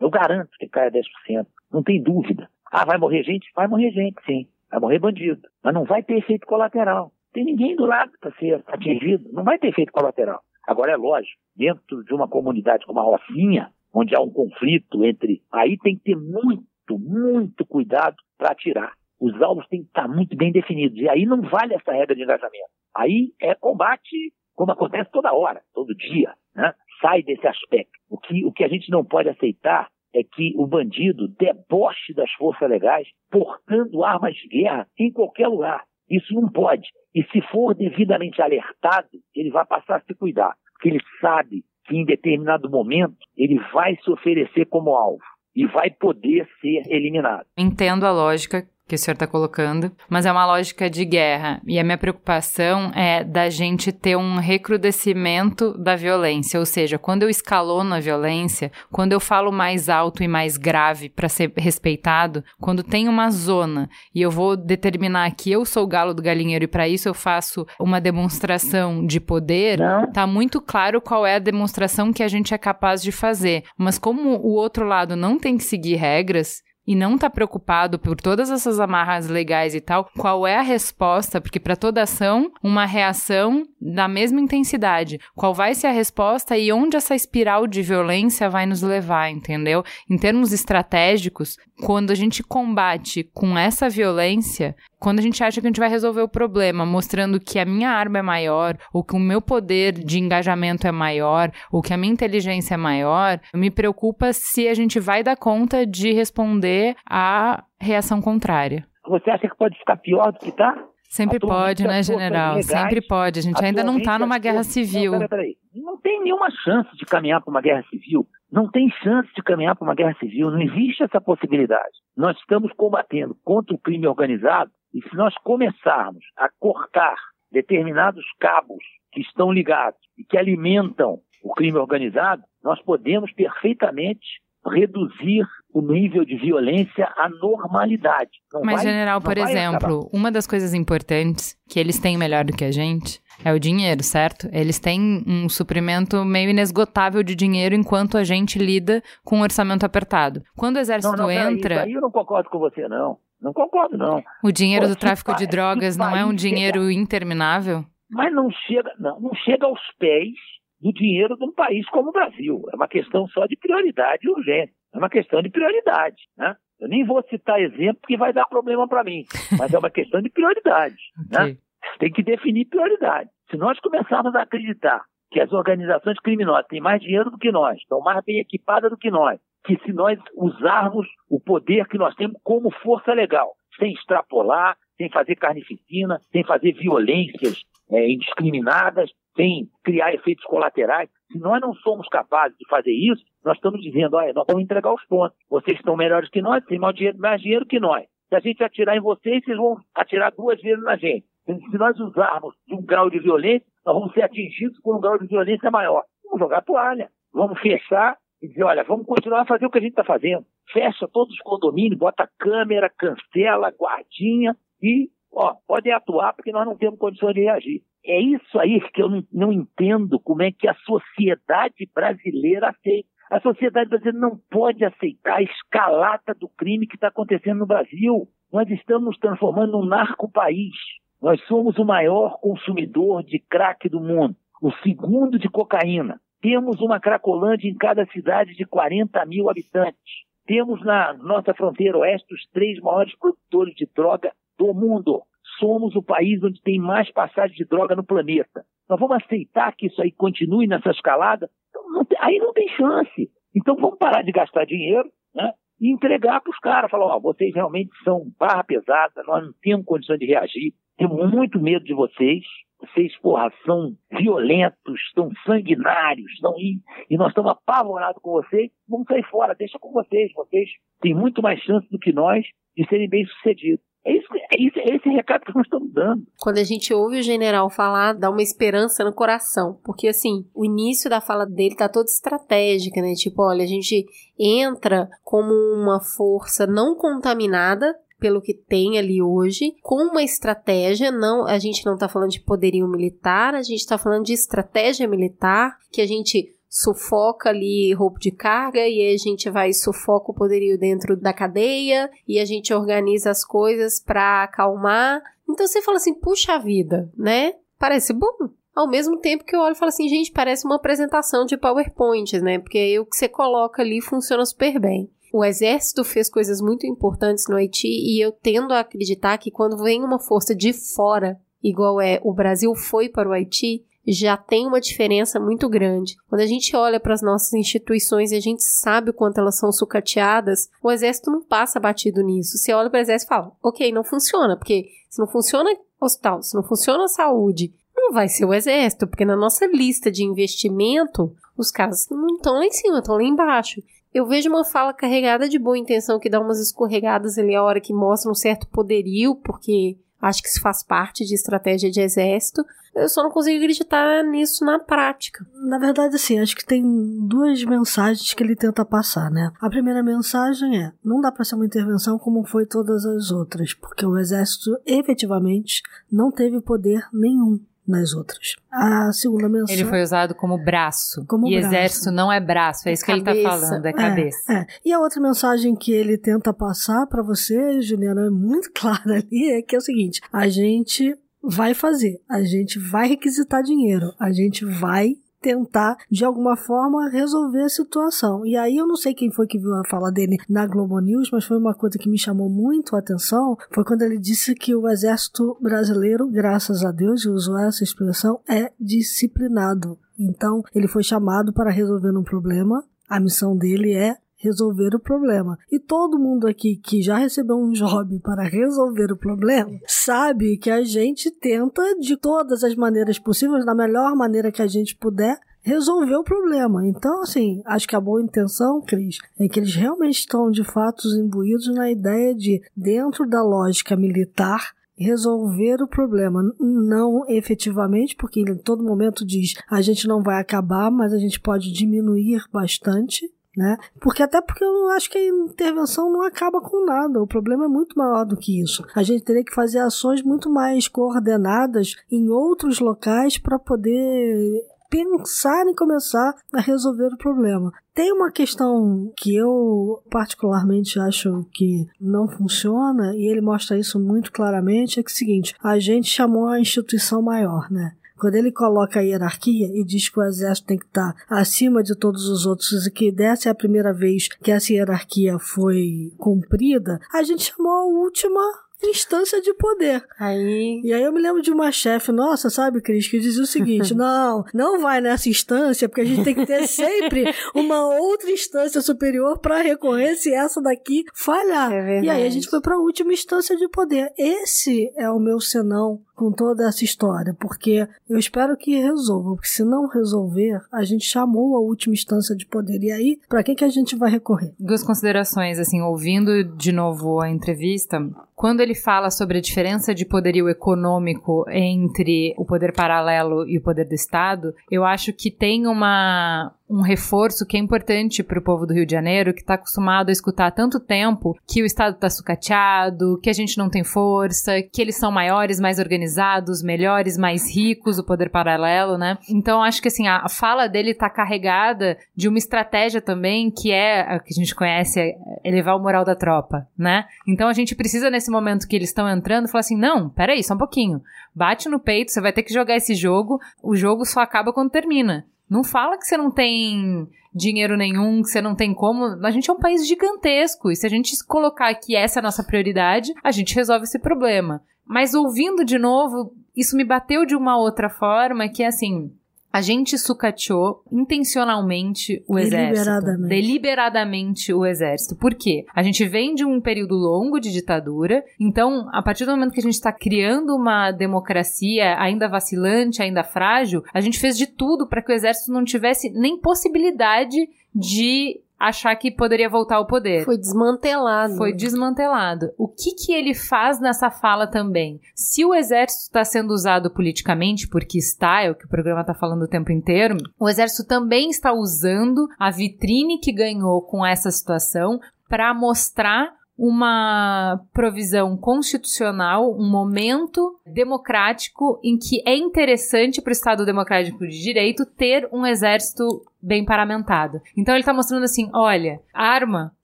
Eu garanto que cai a 10%. Não tem dúvida. Ah, vai morrer gente? Vai morrer gente, sim. Vai morrer bandido. Mas não vai ter efeito colateral. Tem ninguém do lado para ser atingido. Não vai ter efeito colateral. Agora, é lógico, dentro de uma comunidade como a Rocinha, onde há um conflito entre. Aí tem que ter muito, muito cuidado para atirar. Os alvos têm que estar muito bem definidos. E aí não vale essa regra de engajamento. Aí é combate como acontece toda hora, todo dia, né? sai desse aspecto. O que, o que a gente não pode aceitar é que o bandido deboche das forças legais portando armas de guerra em qualquer lugar. Isso não pode. E se for devidamente alertado, ele vai passar a se cuidar, porque ele sabe que em determinado momento ele vai se oferecer como alvo e vai poder ser eliminado. Entendo a lógica que o senhor está colocando, mas é uma lógica de guerra. E a minha preocupação é da gente ter um recrudescimento da violência, ou seja, quando eu escalono a violência, quando eu falo mais alto e mais grave para ser respeitado, quando tem uma zona e eu vou determinar que eu sou o galo do galinheiro e para isso eu faço uma demonstração de poder, Não. tá muito claro qual é a demonstração que a gente é capaz de fazer. Mas como o outro lado não tem que seguir regras, e não está preocupado por todas essas amarras legais e tal, qual é a resposta? Porque para toda ação, uma reação da mesma intensidade. Qual vai ser a resposta e onde essa espiral de violência vai nos levar, entendeu? Em termos estratégicos, quando a gente combate com essa violência, quando a gente acha que a gente vai resolver o problema, mostrando que a minha arma é maior, ou que o meu poder de engajamento é maior, ou que a minha inteligência é maior, me preocupa se a gente vai dar conta de responder à reação contrária. Você acha que pode ficar pior do que está? Sempre pode, né, general? Legais, Sempre pode. A gente ainda não está numa guerra civil. Não, não tem nenhuma chance de caminhar para uma guerra civil. Não tem chance de caminhar para uma guerra civil. Não existe essa possibilidade. Nós estamos combatendo contra o crime organizado e se nós começarmos a cortar determinados cabos que estão ligados e que alimentam o crime organizado, nós podemos perfeitamente reduzir o nível de violência à normalidade. Não Mas, vai, general, por exemplo, uma das coisas importantes que eles têm melhor do que a gente é o dinheiro, certo? Eles têm um suprimento meio inesgotável de dinheiro enquanto a gente lida com um orçamento apertado. Quando o exército não, não, entra. Aí, aí eu não concordo com você, não. Não concordo, não. O dinheiro Pô, do tráfico de drogas não é um dinheiro chega, interminável? Mas não chega, não, não chega aos pés do dinheiro de um país como o Brasil. É uma questão só de prioridade urgente. É uma questão de prioridade. Né? Eu nem vou citar exemplo que vai dar problema para mim, mas é uma questão de prioridade. okay. né? Tem que definir prioridade. Se nós começarmos a acreditar que as organizações criminosas têm mais dinheiro do que nós, estão mais bem equipadas do que nós, que se nós usarmos o poder que nós temos como força legal, sem extrapolar, sem fazer carnificina, sem fazer violências é, indiscriminadas, sem criar efeitos colaterais. Se nós não somos capazes de fazer isso, nós estamos dizendo, olha, nós vamos entregar os pontos. Vocês estão melhores que nós, têm mais dinheiro, mais dinheiro que nós. Se a gente atirar em vocês, vocês vão atirar duas vezes na gente. Se nós usarmos um grau de violência, nós vamos ser atingidos por um grau de violência maior. Vamos jogar toalha. Vamos fechar e dizer, olha, vamos continuar a fazer o que a gente está fazendo. Fecha todos os condomínios, bota câmera, cancela, guardinha e, ó, podem atuar porque nós não temos condições de reagir. É isso aí que eu não, entendo como é que a sociedade brasileira aceita. A sociedade brasileira não pode aceitar a escalada do crime que está acontecendo no Brasil. Nós estamos transformando num narco-país. Nós somos o maior consumidor de crack do mundo, o segundo de cocaína. Temos uma cracolândia em cada cidade de 40 mil habitantes. Temos na nossa fronteira oeste os três maiores produtores de droga do mundo somos o país onde tem mais passagem de droga no planeta. Nós vamos aceitar que isso aí continue nessa escalada? Então, não tem, aí não tem chance. Então vamos parar de gastar dinheiro né, e entregar para os caras. Falar, ó, vocês realmente são barra pesada, nós não temos condições de reagir, temos muito medo de vocês. Vocês, porra, são violentos, estão sanguinários, estão e nós estamos apavorados com vocês. Vamos sair fora, deixa com vocês. Vocês têm muito mais chance do que nós de serem bem-sucedidos. É, isso, é, isso, é esse recado que nós estamos dando. Quando a gente ouve o general falar, dá uma esperança no coração. Porque, assim, o início da fala dele tá toda estratégica, né? Tipo, olha, a gente entra como uma força não contaminada pelo que tem ali hoje, com uma estratégia, não, a gente não tá falando de poderio militar, a gente tá falando de estratégia militar, que a gente sufoca ali roubo de carga e a gente vai sufoca o poderio dentro da cadeia e a gente organiza as coisas para acalmar. Então você fala assim, puxa vida, né? Parece bom. Ao mesmo tempo que eu olho e falo assim, gente, parece uma apresentação de PowerPoint, né? Porque aí o que você coloca ali funciona super bem. O exército fez coisas muito importantes no Haiti e eu tendo a acreditar que quando vem uma força de fora, igual é o Brasil foi para o Haiti, já tem uma diferença muito grande. Quando a gente olha para as nossas instituições e a gente sabe o quanto elas são sucateadas, o exército não passa batido nisso. Você olha para o exército e fala: ok, não funciona, porque se não funciona hospital, se não funciona a saúde, não vai ser o exército, porque na nossa lista de investimento, os caras não estão lá em cima, estão lá embaixo. Eu vejo uma fala carregada de boa intenção que dá umas escorregadas ali a hora que mostra um certo poderio, porque acho que isso faz parte de estratégia de exército, eu só não consigo acreditar nisso na prática. Na verdade, assim, acho que tem duas mensagens que ele tenta passar, né? A primeira mensagem é: não dá para ser uma intervenção como foi todas as outras, porque o exército efetivamente não teve poder nenhum nas outras. A segunda mensagem. Ele foi usado como braço. Como e braço. exército não é braço, é isso cabeça. que ele está falando, é cabeça. É, é. E a outra mensagem que ele tenta passar para você, Juliana, é muito clara ali, é que é o seguinte: a gente vai fazer. A gente vai requisitar dinheiro. A gente vai tentar, de alguma forma, resolver a situação. E aí eu não sei quem foi que viu a fala dele na Globo News, mas foi uma coisa que me chamou muito a atenção, foi quando ele disse que o exército brasileiro, graças a Deus, usou essa expressão, é disciplinado. Então, ele foi chamado para resolver um problema. A missão dele é resolver o problema. E todo mundo aqui que já recebeu um job para resolver o problema sabe que a gente tenta de todas as maneiras possíveis, da melhor maneira que a gente puder, resolver o problema. Então, assim, acho que a boa intenção, Cris, é que eles realmente estão de fato imbuídos na ideia de, dentro da lógica militar, resolver o problema. Não efetivamente, porque ele em todo momento diz a gente não vai acabar, mas a gente pode diminuir bastante né? Porque até porque eu acho que a intervenção não acaba com nada. O problema é muito maior do que isso. A gente teria que fazer ações muito mais coordenadas em outros locais para poder pensar em começar a resolver o problema. Tem uma questão que eu particularmente acho que não funciona e ele mostra isso muito claramente, é que é o seguinte, a gente chamou a instituição maior, né? Quando ele coloca a hierarquia e diz que o exército tem que estar acima de todos os outros e que dessa é a primeira vez que essa hierarquia foi cumprida, a gente chamou a última instância de poder. Aí... E aí eu me lembro de uma chefe nossa, sabe, Cris, que dizia o seguinte: não, não vai nessa instância, porque a gente tem que ter sempre uma outra instância superior para recorrer se essa daqui falhar. É e aí a gente foi para a última instância de poder. Esse é o meu senão com toda essa história, porque eu espero que resolva, porque se não resolver, a gente chamou a última instância de poder. E aí, para quem que a gente vai recorrer? Duas considerações, assim, ouvindo de novo a entrevista, quando ele fala sobre a diferença de poderio econômico entre o poder paralelo e o poder do Estado, eu acho que tem uma um reforço que é importante para o povo do Rio de Janeiro, que está acostumado a escutar há tanto tempo que o Estado está sucateado, que a gente não tem força, que eles são maiores, mais organizados, melhores, mais ricos, o poder paralelo, né? Então acho que assim, a fala dele está carregada de uma estratégia também que é a que a gente conhece, é elevar o moral da tropa, né? Então a gente precisa nesse momento que eles estão entrando falar assim: não, peraí, só um pouquinho. Bate no peito, você vai ter que jogar esse jogo, o jogo só acaba quando termina. Não fala que você não tem dinheiro nenhum, que você não tem como. A gente é um país gigantesco e se a gente colocar que essa é a nossa prioridade, a gente resolve esse problema. Mas ouvindo de novo, isso me bateu de uma outra forma, que é assim, a gente sucateou intencionalmente o exército. Deliberadamente. Deliberadamente o exército. Por quê? A gente vem de um período longo de ditadura, então, a partir do momento que a gente está criando uma democracia ainda vacilante, ainda frágil, a gente fez de tudo para que o exército não tivesse nem possibilidade de achar que poderia voltar ao poder. Foi desmantelado. Foi desmantelado. O que que ele faz nessa fala também? Se o exército está sendo usado politicamente, porque está, é o que o programa está falando o tempo inteiro, o exército também está usando a vitrine que ganhou com essa situação para mostrar uma provisão constitucional, um momento democrático em que é interessante para o Estado Democrático de Direito ter um exército bem paramentado. Então ele está mostrando assim: olha, arma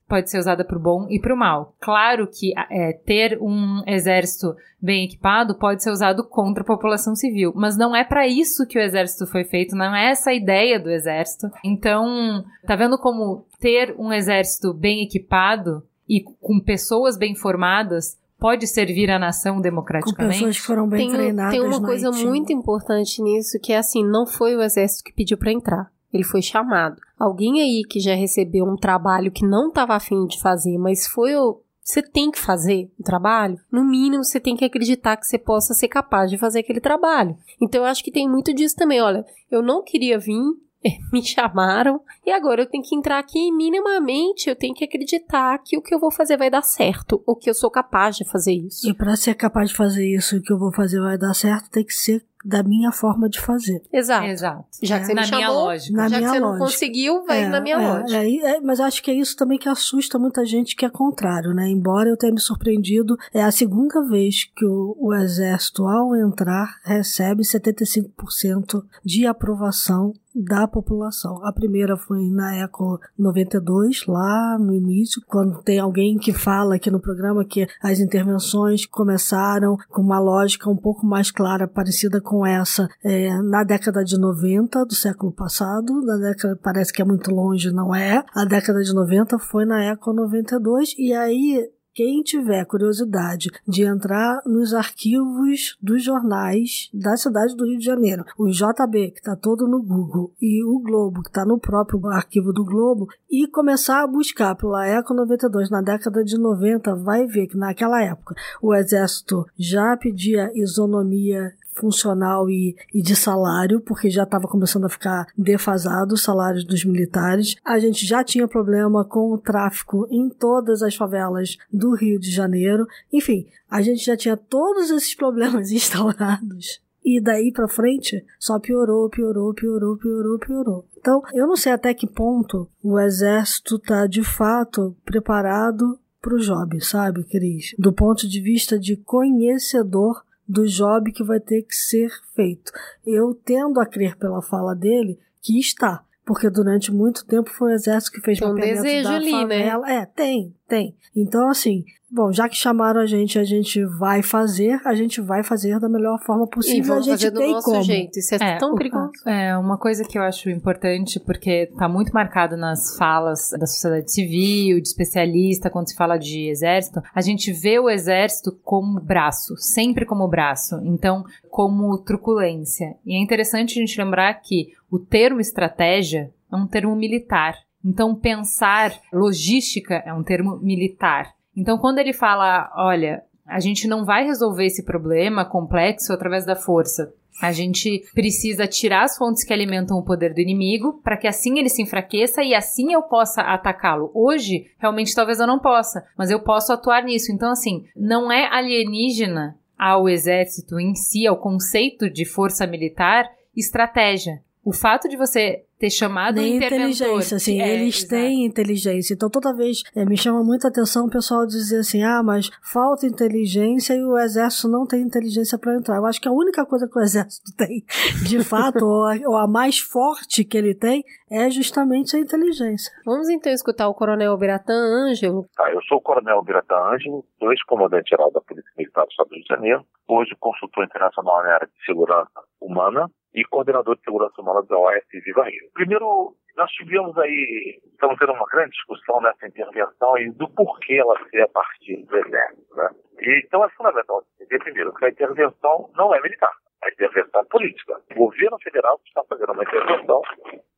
pode ser usada para o bom e para o mal. Claro que é, ter um exército bem equipado pode ser usado contra a população civil, mas não é para isso que o exército foi feito, não é essa a ideia do exército. Então, tá vendo como ter um exército bem equipado e com pessoas bem formadas pode servir à nação democraticamente? Com pessoas que foram bem tem, treinadas. Tem uma coisa muito importante nisso, que é assim, não foi o exército que pediu para entrar. Ele foi chamado. Alguém aí que já recebeu um trabalho que não estava afim de fazer, mas foi o. Você tem que fazer o trabalho, no mínimo você tem que acreditar que você possa ser capaz de fazer aquele trabalho. Então eu acho que tem muito disso também. Olha, eu não queria vir, me chamaram e agora eu tenho que entrar aqui e minimamente eu tenho que acreditar que o que eu vou fazer vai dar certo ou que eu sou capaz de fazer isso. E para ser capaz de fazer isso, o que eu vou fazer vai dar certo, tem que ser da minha forma de fazer. Exato. Exato. Já que você na me minha chamou, lógica. Na já minha que você não lógica. conseguiu, vai É, na minha é, lógica. é, é, mas acho que é isso também que assusta muita gente que é contrário, né? Embora eu tenha me surpreendido, é a segunda vez que o, o Exército, ao entrar, recebe 75% de aprovação da população. A primeira foi na Eco 92, lá no início, quando tem alguém que fala aqui no programa que as intervenções começaram com uma lógica um pouco mais clara, parecida com essa é, na década de 90 do século passado, na década parece que é muito longe, não é? A década de 90 foi na Eco 92 e aí quem tiver curiosidade de entrar nos arquivos dos jornais da cidade do Rio de Janeiro, o JB, que está todo no Google, e o Globo, que está no próprio arquivo do Globo, e começar a buscar pela Eco 92 na década de 90, vai ver que naquela época o Exército já pedia isonomia funcional e, e de salário, porque já estava começando a ficar defasado os salários dos militares. A gente já tinha problema com o tráfico em todas as favelas do Rio de Janeiro. Enfim, a gente já tinha todos esses problemas instaurados. E daí para frente só piorou, piorou, piorou, piorou, piorou. Então, eu não sei até que ponto o exército está de fato preparado para o job, sabe, Cris? Do ponto de vista de conhecedor do job que vai ter que ser feito. Eu tendo a crer pela fala dele que está, porque durante muito tempo foi o exército que fez tem um desejo da ali, favela. né? É, tem, tem. Então, assim, bom, já que chamaram a gente, a gente vai fazer, a gente vai fazer da melhor forma possível. E a gente fazer do tem nosso como. jeito. Isso é, tão perigoso. É, uma coisa que eu acho importante, porque tá muito marcado nas falas da sociedade civil, de especialista, quando se fala de exército, a gente vê o exército como braço, sempre como braço. Então, como truculência. E é interessante a gente lembrar que o termo estratégia é um termo militar. Então, pensar logística é um termo militar. Então, quando ele fala, olha, a gente não vai resolver esse problema complexo através da força. A gente precisa tirar as fontes que alimentam o poder do inimigo para que assim ele se enfraqueça e assim eu possa atacá-lo. Hoje, realmente, talvez eu não possa, mas eu posso atuar nisso. Então, assim, não é alienígena ao exército em si, ao conceito de força militar, estratégia. O fato de você ter chamado Nem interventor... inteligência, assim, É, eles exato. têm inteligência. Então, toda vez é, me chama muita atenção o pessoal dizer assim: ah, mas falta inteligência e o exército não tem inteligência para entrar. Eu acho que a única coisa que o exército tem, de fato, ou, a, ou a mais forte que ele tem, é justamente a inteligência. Vamos então escutar o Coronel Biratã Ângelo. Tá, eu sou o Coronel Biratã Ângelo, ex-comandante-geral da Polícia Militar do Estado do Rio de Janeiro, hoje consultor internacional na área de segurança humana e coordenador de segurança humana da OAS Viva Rio. Primeiro, nós tivemos aí, estamos tendo uma grande discussão nessa intervenção e do porquê ela ser a partir do Exército. Né? E, então é fundamental entender primeiro que a intervenção não é militar, a intervenção é política. O governo federal está fazendo uma intervenção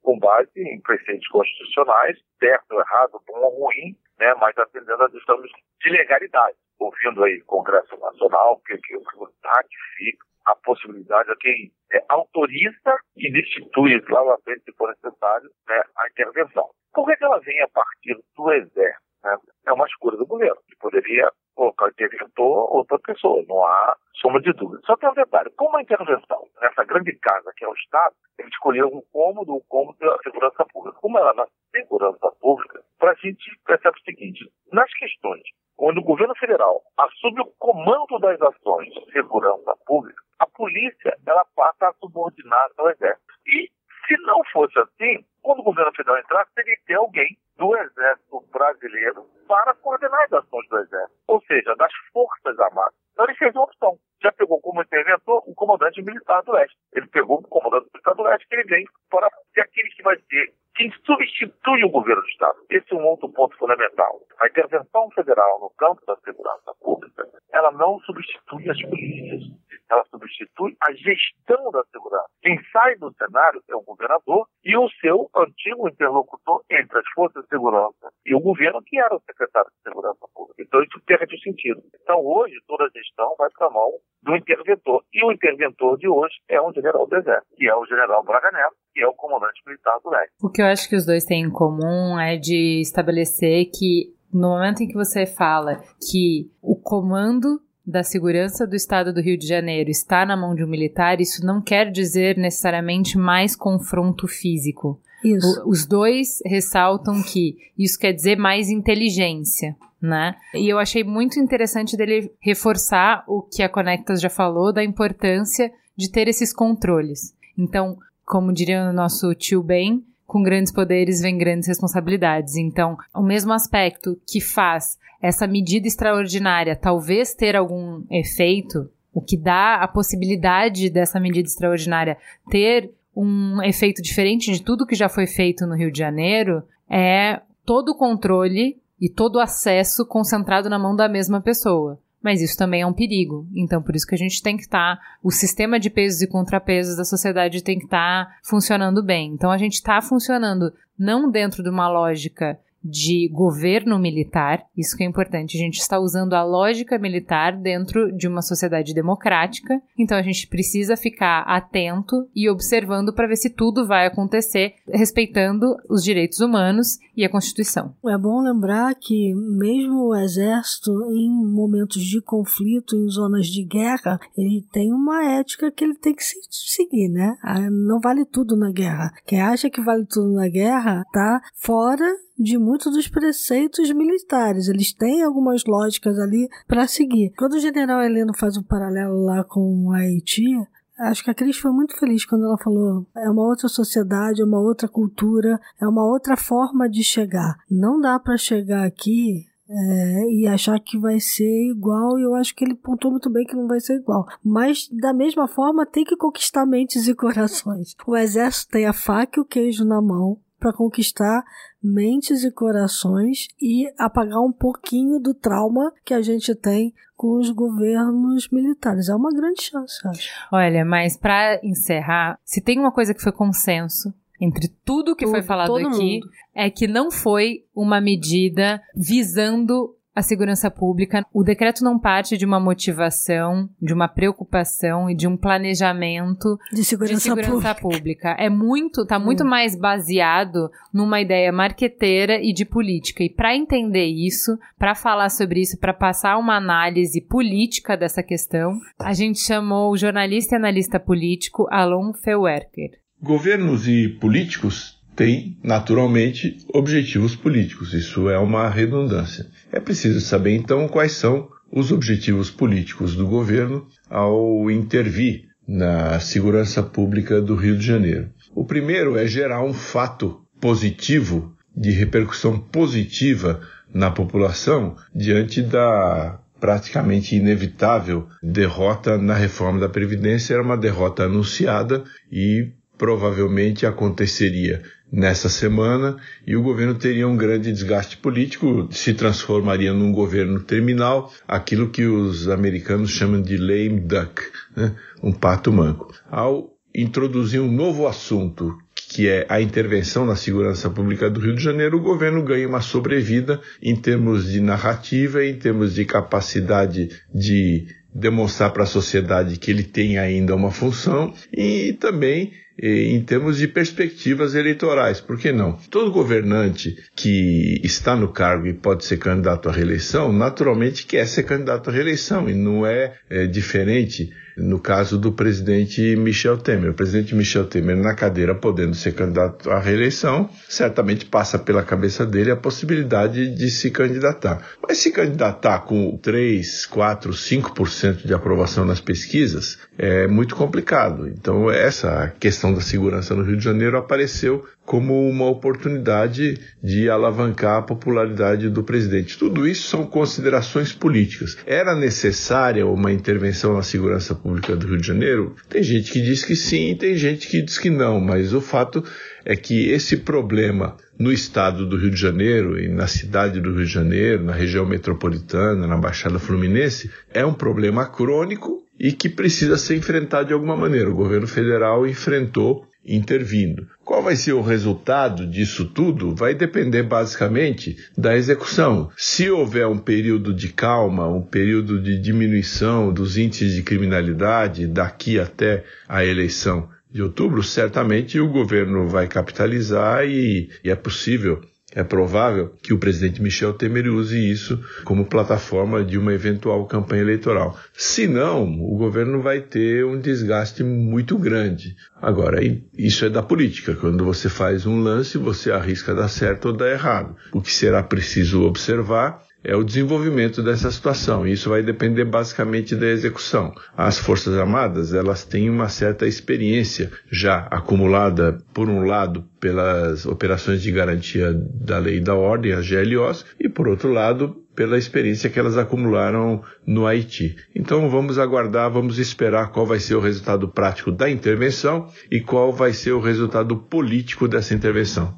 com base em preceitos constitucionais, certo errado, bom ou ruim, né, mas atendendo a questões de legalidade. Ouvindo aí o Congresso Nacional, que, que, que ratifica a possibilidade a quem é, autoriza e destitui lá na frente, se for necessário, né, a intervenção. Por que, que ela vem a partir do Exército? Né? É uma escolha do governo, que poderia colocar o interventor outra pessoa, não há sombra de dúvida. Só tem um detalhe, como a intervenção nessa grande casa que é o Estado, ele escolheu um cômodo, um cômodo da segurança pública. Como ela é na segurança pública, para a gente percebe o seguinte, nas questões onde o governo federal assume o comando das ações de segurança pública, a polícia ela passa a subordinar ao exército. E se não fosse assim, quando o governo federal entrasse, teria que ter alguém do exército brasileiro para coordenar as ações do exército, ou seja, das forças armadas. Então ele fez uma opção. Já pegou como interventor o comandante militar do Oeste. Ele pegou o comandante militar do Oeste que ele vem para ser aquele que vai ser quem substitui o governo do Estado. Esse é um outro ponto fundamental. A intervenção federal no campo da segurança pública, ela não substitui as polícias. Ela substitui a gestão da segurança. Quem sai do cenário é o governador e o seu antigo interlocutor entre as forças de segurança e o governo, que era o secretário de segurança pública. Então isso perde o sentido. Então hoje toda a gestão vai para a mão do interventor. E o interventor de hoje é um general do Exército, que é o general Braga Neto, que é o comandante militar do Leste. O que eu acho que os dois têm em comum é de estabelecer que no momento em que você fala que o comando da segurança do estado do Rio de Janeiro está na mão de um militar, isso não quer dizer necessariamente mais confronto físico. Isso. O- os dois ressaltam que isso quer dizer mais inteligência, né? E eu achei muito interessante dele reforçar o que a Conectas já falou da importância de ter esses controles. Então, como diria o nosso tio Ben, com grandes poderes vem grandes responsabilidades. Então, o mesmo aspecto que faz essa medida extraordinária talvez ter algum efeito o que dá a possibilidade dessa medida extraordinária ter um efeito diferente de tudo que já foi feito no Rio de Janeiro é todo o controle e todo o acesso concentrado na mão da mesma pessoa. Mas isso também é um perigo. Então, por isso que a gente tem que estar. Tá, o sistema de pesos e contrapesos da sociedade tem que estar tá funcionando bem. Então, a gente está funcionando não dentro de uma lógica de governo militar, isso que é importante. A gente está usando a lógica militar dentro de uma sociedade democrática, então a gente precisa ficar atento e observando para ver se tudo vai acontecer respeitando os direitos humanos e a Constituição. É bom lembrar que mesmo o exército em momentos de conflito, em zonas de guerra, ele tem uma ética que ele tem que seguir, né? Ah, não vale tudo na guerra. Quem acha que vale tudo na guerra tá fora de muitos dos preceitos militares. Eles têm algumas lógicas ali para seguir. Quando o general Heleno faz um paralelo lá com o Haiti, acho que a Cris foi muito feliz quando ela falou: é uma outra sociedade, é uma outra cultura, é uma outra forma de chegar. Não dá para chegar aqui é, e achar que vai ser igual, e eu acho que ele pontuou muito bem que não vai ser igual. Mas, da mesma forma, tem que conquistar mentes e corações. O exército tem a faca e o queijo na mão para conquistar mentes e corações e apagar um pouquinho do trauma que a gente tem com os governos militares. É uma grande chance, acho. Olha, mas para encerrar, se tem uma coisa que foi consenso entre tudo que Tudo, foi falado aqui, mundo. é que não foi uma medida visando a segurança pública. O decreto não parte de uma motivação, de uma preocupação e de um planejamento de segurança, de segurança pública. pública. É muito, tá muito hum. mais baseado numa ideia marqueteira e de política. E para entender isso, para falar sobre isso, para passar uma análise política dessa questão, a gente chamou o jornalista e analista político Alon Feuerker. Governos e políticos têm, naturalmente, objetivos políticos. Isso é uma redundância. É preciso saber, então, quais são os objetivos políticos do governo ao intervir na segurança pública do Rio de Janeiro. O primeiro é gerar um fato positivo, de repercussão positiva na população, diante da praticamente inevitável derrota na reforma da Previdência. Era uma derrota anunciada e provavelmente aconteceria nessa semana e o governo teria um grande desgaste político, se transformaria num governo terminal, aquilo que os americanos chamam de lame duck, né? um pato manco. Ao introduzir um novo assunto que é a intervenção na segurança pública do Rio de Janeiro, o governo ganha uma sobrevida em termos de narrativa, em termos de capacidade de demonstrar para a sociedade que ele tem ainda uma função e também em termos de perspectivas eleitorais, por que não? Todo governante que está no cargo e pode ser candidato à reeleição, naturalmente quer ser candidato à reeleição e não é, é diferente no caso do presidente Michel Temer. O presidente Michel Temer, na cadeira, podendo ser candidato à reeleição, certamente passa pela cabeça dele a possibilidade de se candidatar. Mas se candidatar com 3, 4, 5% de aprovação nas pesquisas é muito complicado. Então, essa questão da segurança no Rio de Janeiro apareceu como uma oportunidade de alavancar a popularidade do presidente. Tudo isso são considerações políticas. Era necessária uma intervenção na segurança pública do Rio de Janeiro? Tem gente que diz que sim, tem gente que diz que não, mas o fato é que esse problema no estado do Rio de Janeiro e na cidade do Rio de Janeiro, na região metropolitana, na Baixada Fluminense, é um problema crônico e que precisa ser enfrentado de alguma maneira. O governo federal enfrentou intervindo. Qual vai ser o resultado disso tudo? Vai depender basicamente da execução. Se houver um período de calma, um período de diminuição dos índices de criminalidade daqui até a eleição de outubro, certamente o governo vai capitalizar e, e é possível é provável que o presidente Michel Temer use isso como plataforma de uma eventual campanha eleitoral. Se não, o governo vai ter um desgaste muito grande. Agora, isso é da política. Quando você faz um lance, você arrisca dar certo ou dar errado. O que será preciso observar é o desenvolvimento dessa situação. Isso vai depender basicamente da execução. As Forças Armadas, elas têm uma certa experiência já acumulada, por um lado, pelas operações de garantia da lei e da ordem, as GLOs, e por outro lado, pela experiência que elas acumularam no Haiti. Então vamos aguardar, vamos esperar qual vai ser o resultado prático da intervenção e qual vai ser o resultado político dessa intervenção.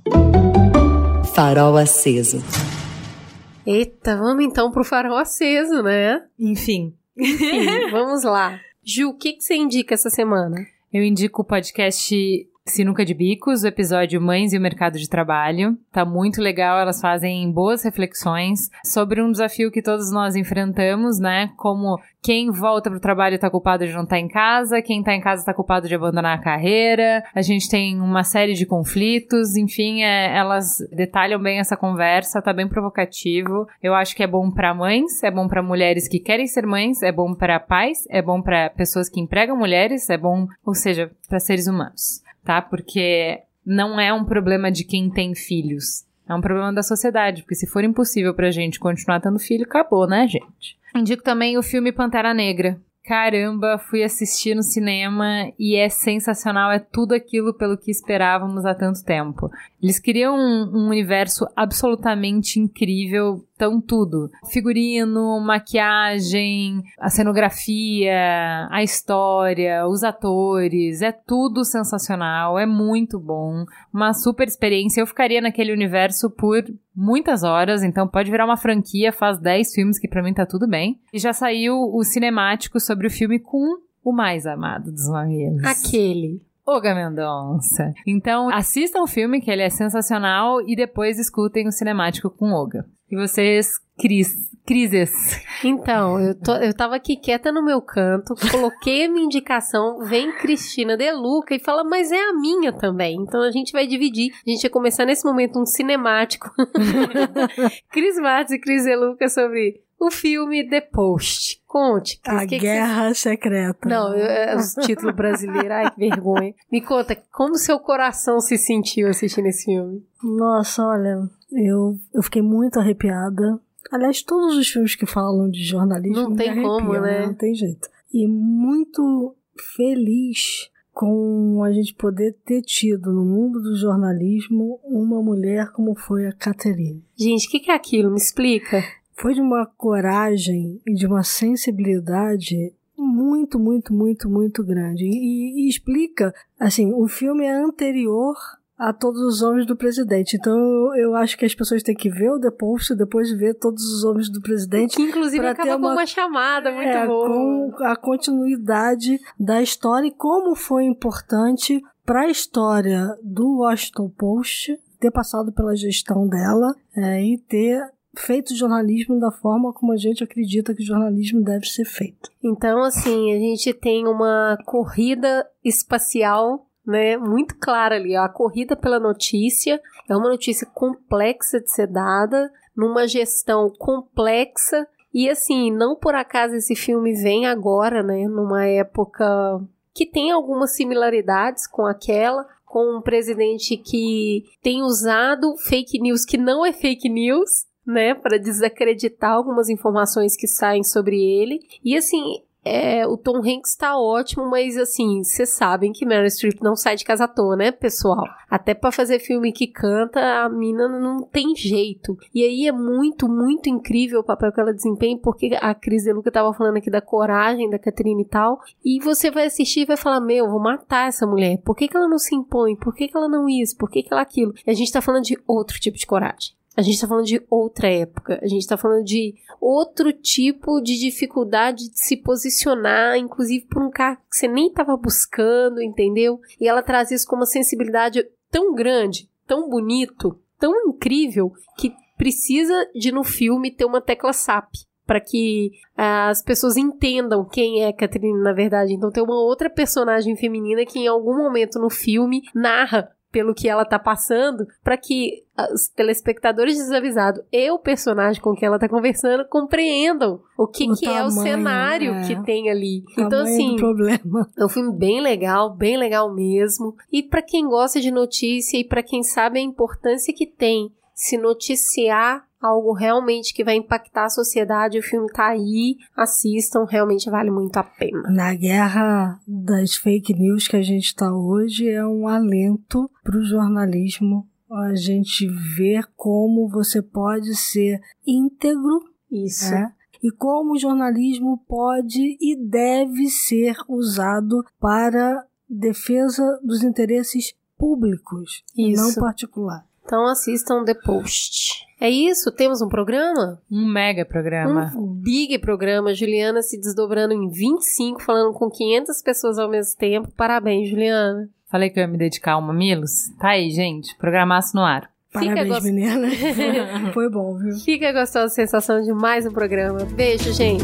Farol aceso. Eita, vamos então pro farol aceso, né? Enfim. Enfim, vamos lá. Ju, o que, que você indica essa semana? Eu indico o podcast Sinuca de Bicos, o episódio Mães e o Mercado de Trabalho. Tá muito legal, elas fazem boas reflexões sobre um desafio que todos nós enfrentamos, né? Como quem volta pro trabalho tá culpado de não estar tá em casa, quem tá em casa tá culpado de abandonar a carreira. A gente tem uma série de conflitos, enfim, é, elas detalham bem essa conversa, tá bem provocativo. Eu acho que é bom para mães, é bom para mulheres que querem ser mães, é bom para pais, é bom para pessoas que empregam mulheres, é bom, ou seja, para seres humanos tá? Porque não é um problema de quem tem filhos. É um problema da sociedade, porque se for impossível pra gente continuar tendo filho, acabou, né, gente? Indico também o filme Pantera Negra. Caramba, fui assistir no cinema e é sensacional, é tudo aquilo pelo que esperávamos há tanto tempo. Eles criam um, um universo absolutamente incrível, tão tudo. Figurino, maquiagem, a cenografia, a história, os atores, é tudo sensacional, é muito bom. Uma super experiência. Eu ficaria naquele universo por muitas horas, então pode virar uma franquia, faz 10 filmes que para mim tá tudo bem. E já saiu o cinemático sobre o filme com o mais amado dos mamilos. Aquele. Olga Mendonça. Então, assistam o filme, que ele é sensacional, e depois escutem o cinemático com Olga. E vocês, Cris, Crises. Então, eu, tô, eu tava aqui quieta no meu canto, coloquei a minha indicação, vem Cristina De Luca e fala, mas é a minha também. Então a gente vai dividir. A gente vai começar nesse momento um cinemático. Cris Matos e Cris De Luca sobre o filme The Post. Conte. A que que Guerra você... Secreta. Não, é, os títulos brasileiros, ai que vergonha. Me conta, como seu coração se sentiu assistindo esse filme? Nossa, olha, eu, eu fiquei muito arrepiada. Aliás, todos os filmes que falam de jornalismo Não tem arrepiam, como, né? Não tem jeito. E muito feliz com a gente poder ter tido no mundo do jornalismo uma mulher como foi a Catherine. Gente, o que, que é aquilo? Me explica. Foi de uma coragem e de uma sensibilidade muito, muito, muito, muito grande. E, e explica, assim, o filme é anterior a todos os homens do presidente. Então eu, acho que as pessoas têm que ver o The Post e depois ver todos os homens do presidente. Que inclusive acaba ter com uma chamada muito é, boa. com a continuidade da história e como foi importante para a história do Washington Post ter passado pela gestão dela é, e ter feito jornalismo da forma como a gente acredita que o jornalismo deve ser feito. Então, assim, a gente tem uma corrida espacial né, muito clara ali. A corrida pela notícia é uma notícia complexa de ser dada, numa gestão complexa. E assim, não por acaso esse filme vem agora, né, numa época que tem algumas similaridades com aquela, com um presidente que tem usado fake news que não é fake news, né, para desacreditar algumas informações que saem sobre ele. E assim, é, o Tom Hanks tá ótimo, mas assim, vocês sabem que Meryl Streep não sai de casa à toa, né, pessoal? Até para fazer filme que canta, a mina não tem jeito. E aí é muito, muito incrível o papel que ela desempenha, porque a Cris De Luca tava falando aqui da coragem da Catherine e tal, e você vai assistir e vai falar, meu, vou matar essa mulher. Por que, que ela não se impõe? Por que, que ela não isso? Por que, que ela aquilo? E a gente tá falando de outro tipo de coragem. A gente tá falando de outra época. A gente tá falando de outro tipo de dificuldade de se posicionar, inclusive por um carro que você nem tava buscando, entendeu? E ela traz isso com uma sensibilidade tão grande, tão bonito, tão incrível, que precisa de no filme ter uma tecla SAP para que ah, as pessoas entendam quem é Catherine na verdade. Então tem uma outra personagem feminina que em algum momento no filme narra pelo que ela tá passando, para que os telespectadores desavisados e o personagem com quem ela tá conversando compreendam o que, O que é o tamanho, cenário é. que tem ali. O então, tamanho assim, problema. é um filme bem legal, bem legal mesmo. E para quem gosta de notícia e para quem sabe a importância que tem se noticiar algo realmente que vai impactar a sociedade, o filme tá aí, assistam, realmente vale muito a pena. Na guerra das fake news que a gente está hoje, é um alento para o jornalismo a gente ver como você pode ser íntegro Isso. né? E como o jornalismo pode e deve ser usado para defesa dos interesses públicos e não Isso. Então assistam The Post. É isso? Temos um programa? Um mega programa. Um big programa. Juliana se desdobrando em 25, falando com 500 pessoas ao mesmo tempo. Parabéns, Juliana. Falei que eu ia me dedicar ao Mamilos? Tá aí, gente. Programaço no ar. Parabéns, gost- menina. Foi bom, viu? Fica gostosa a sensação de mais um programa. Beijo, gente.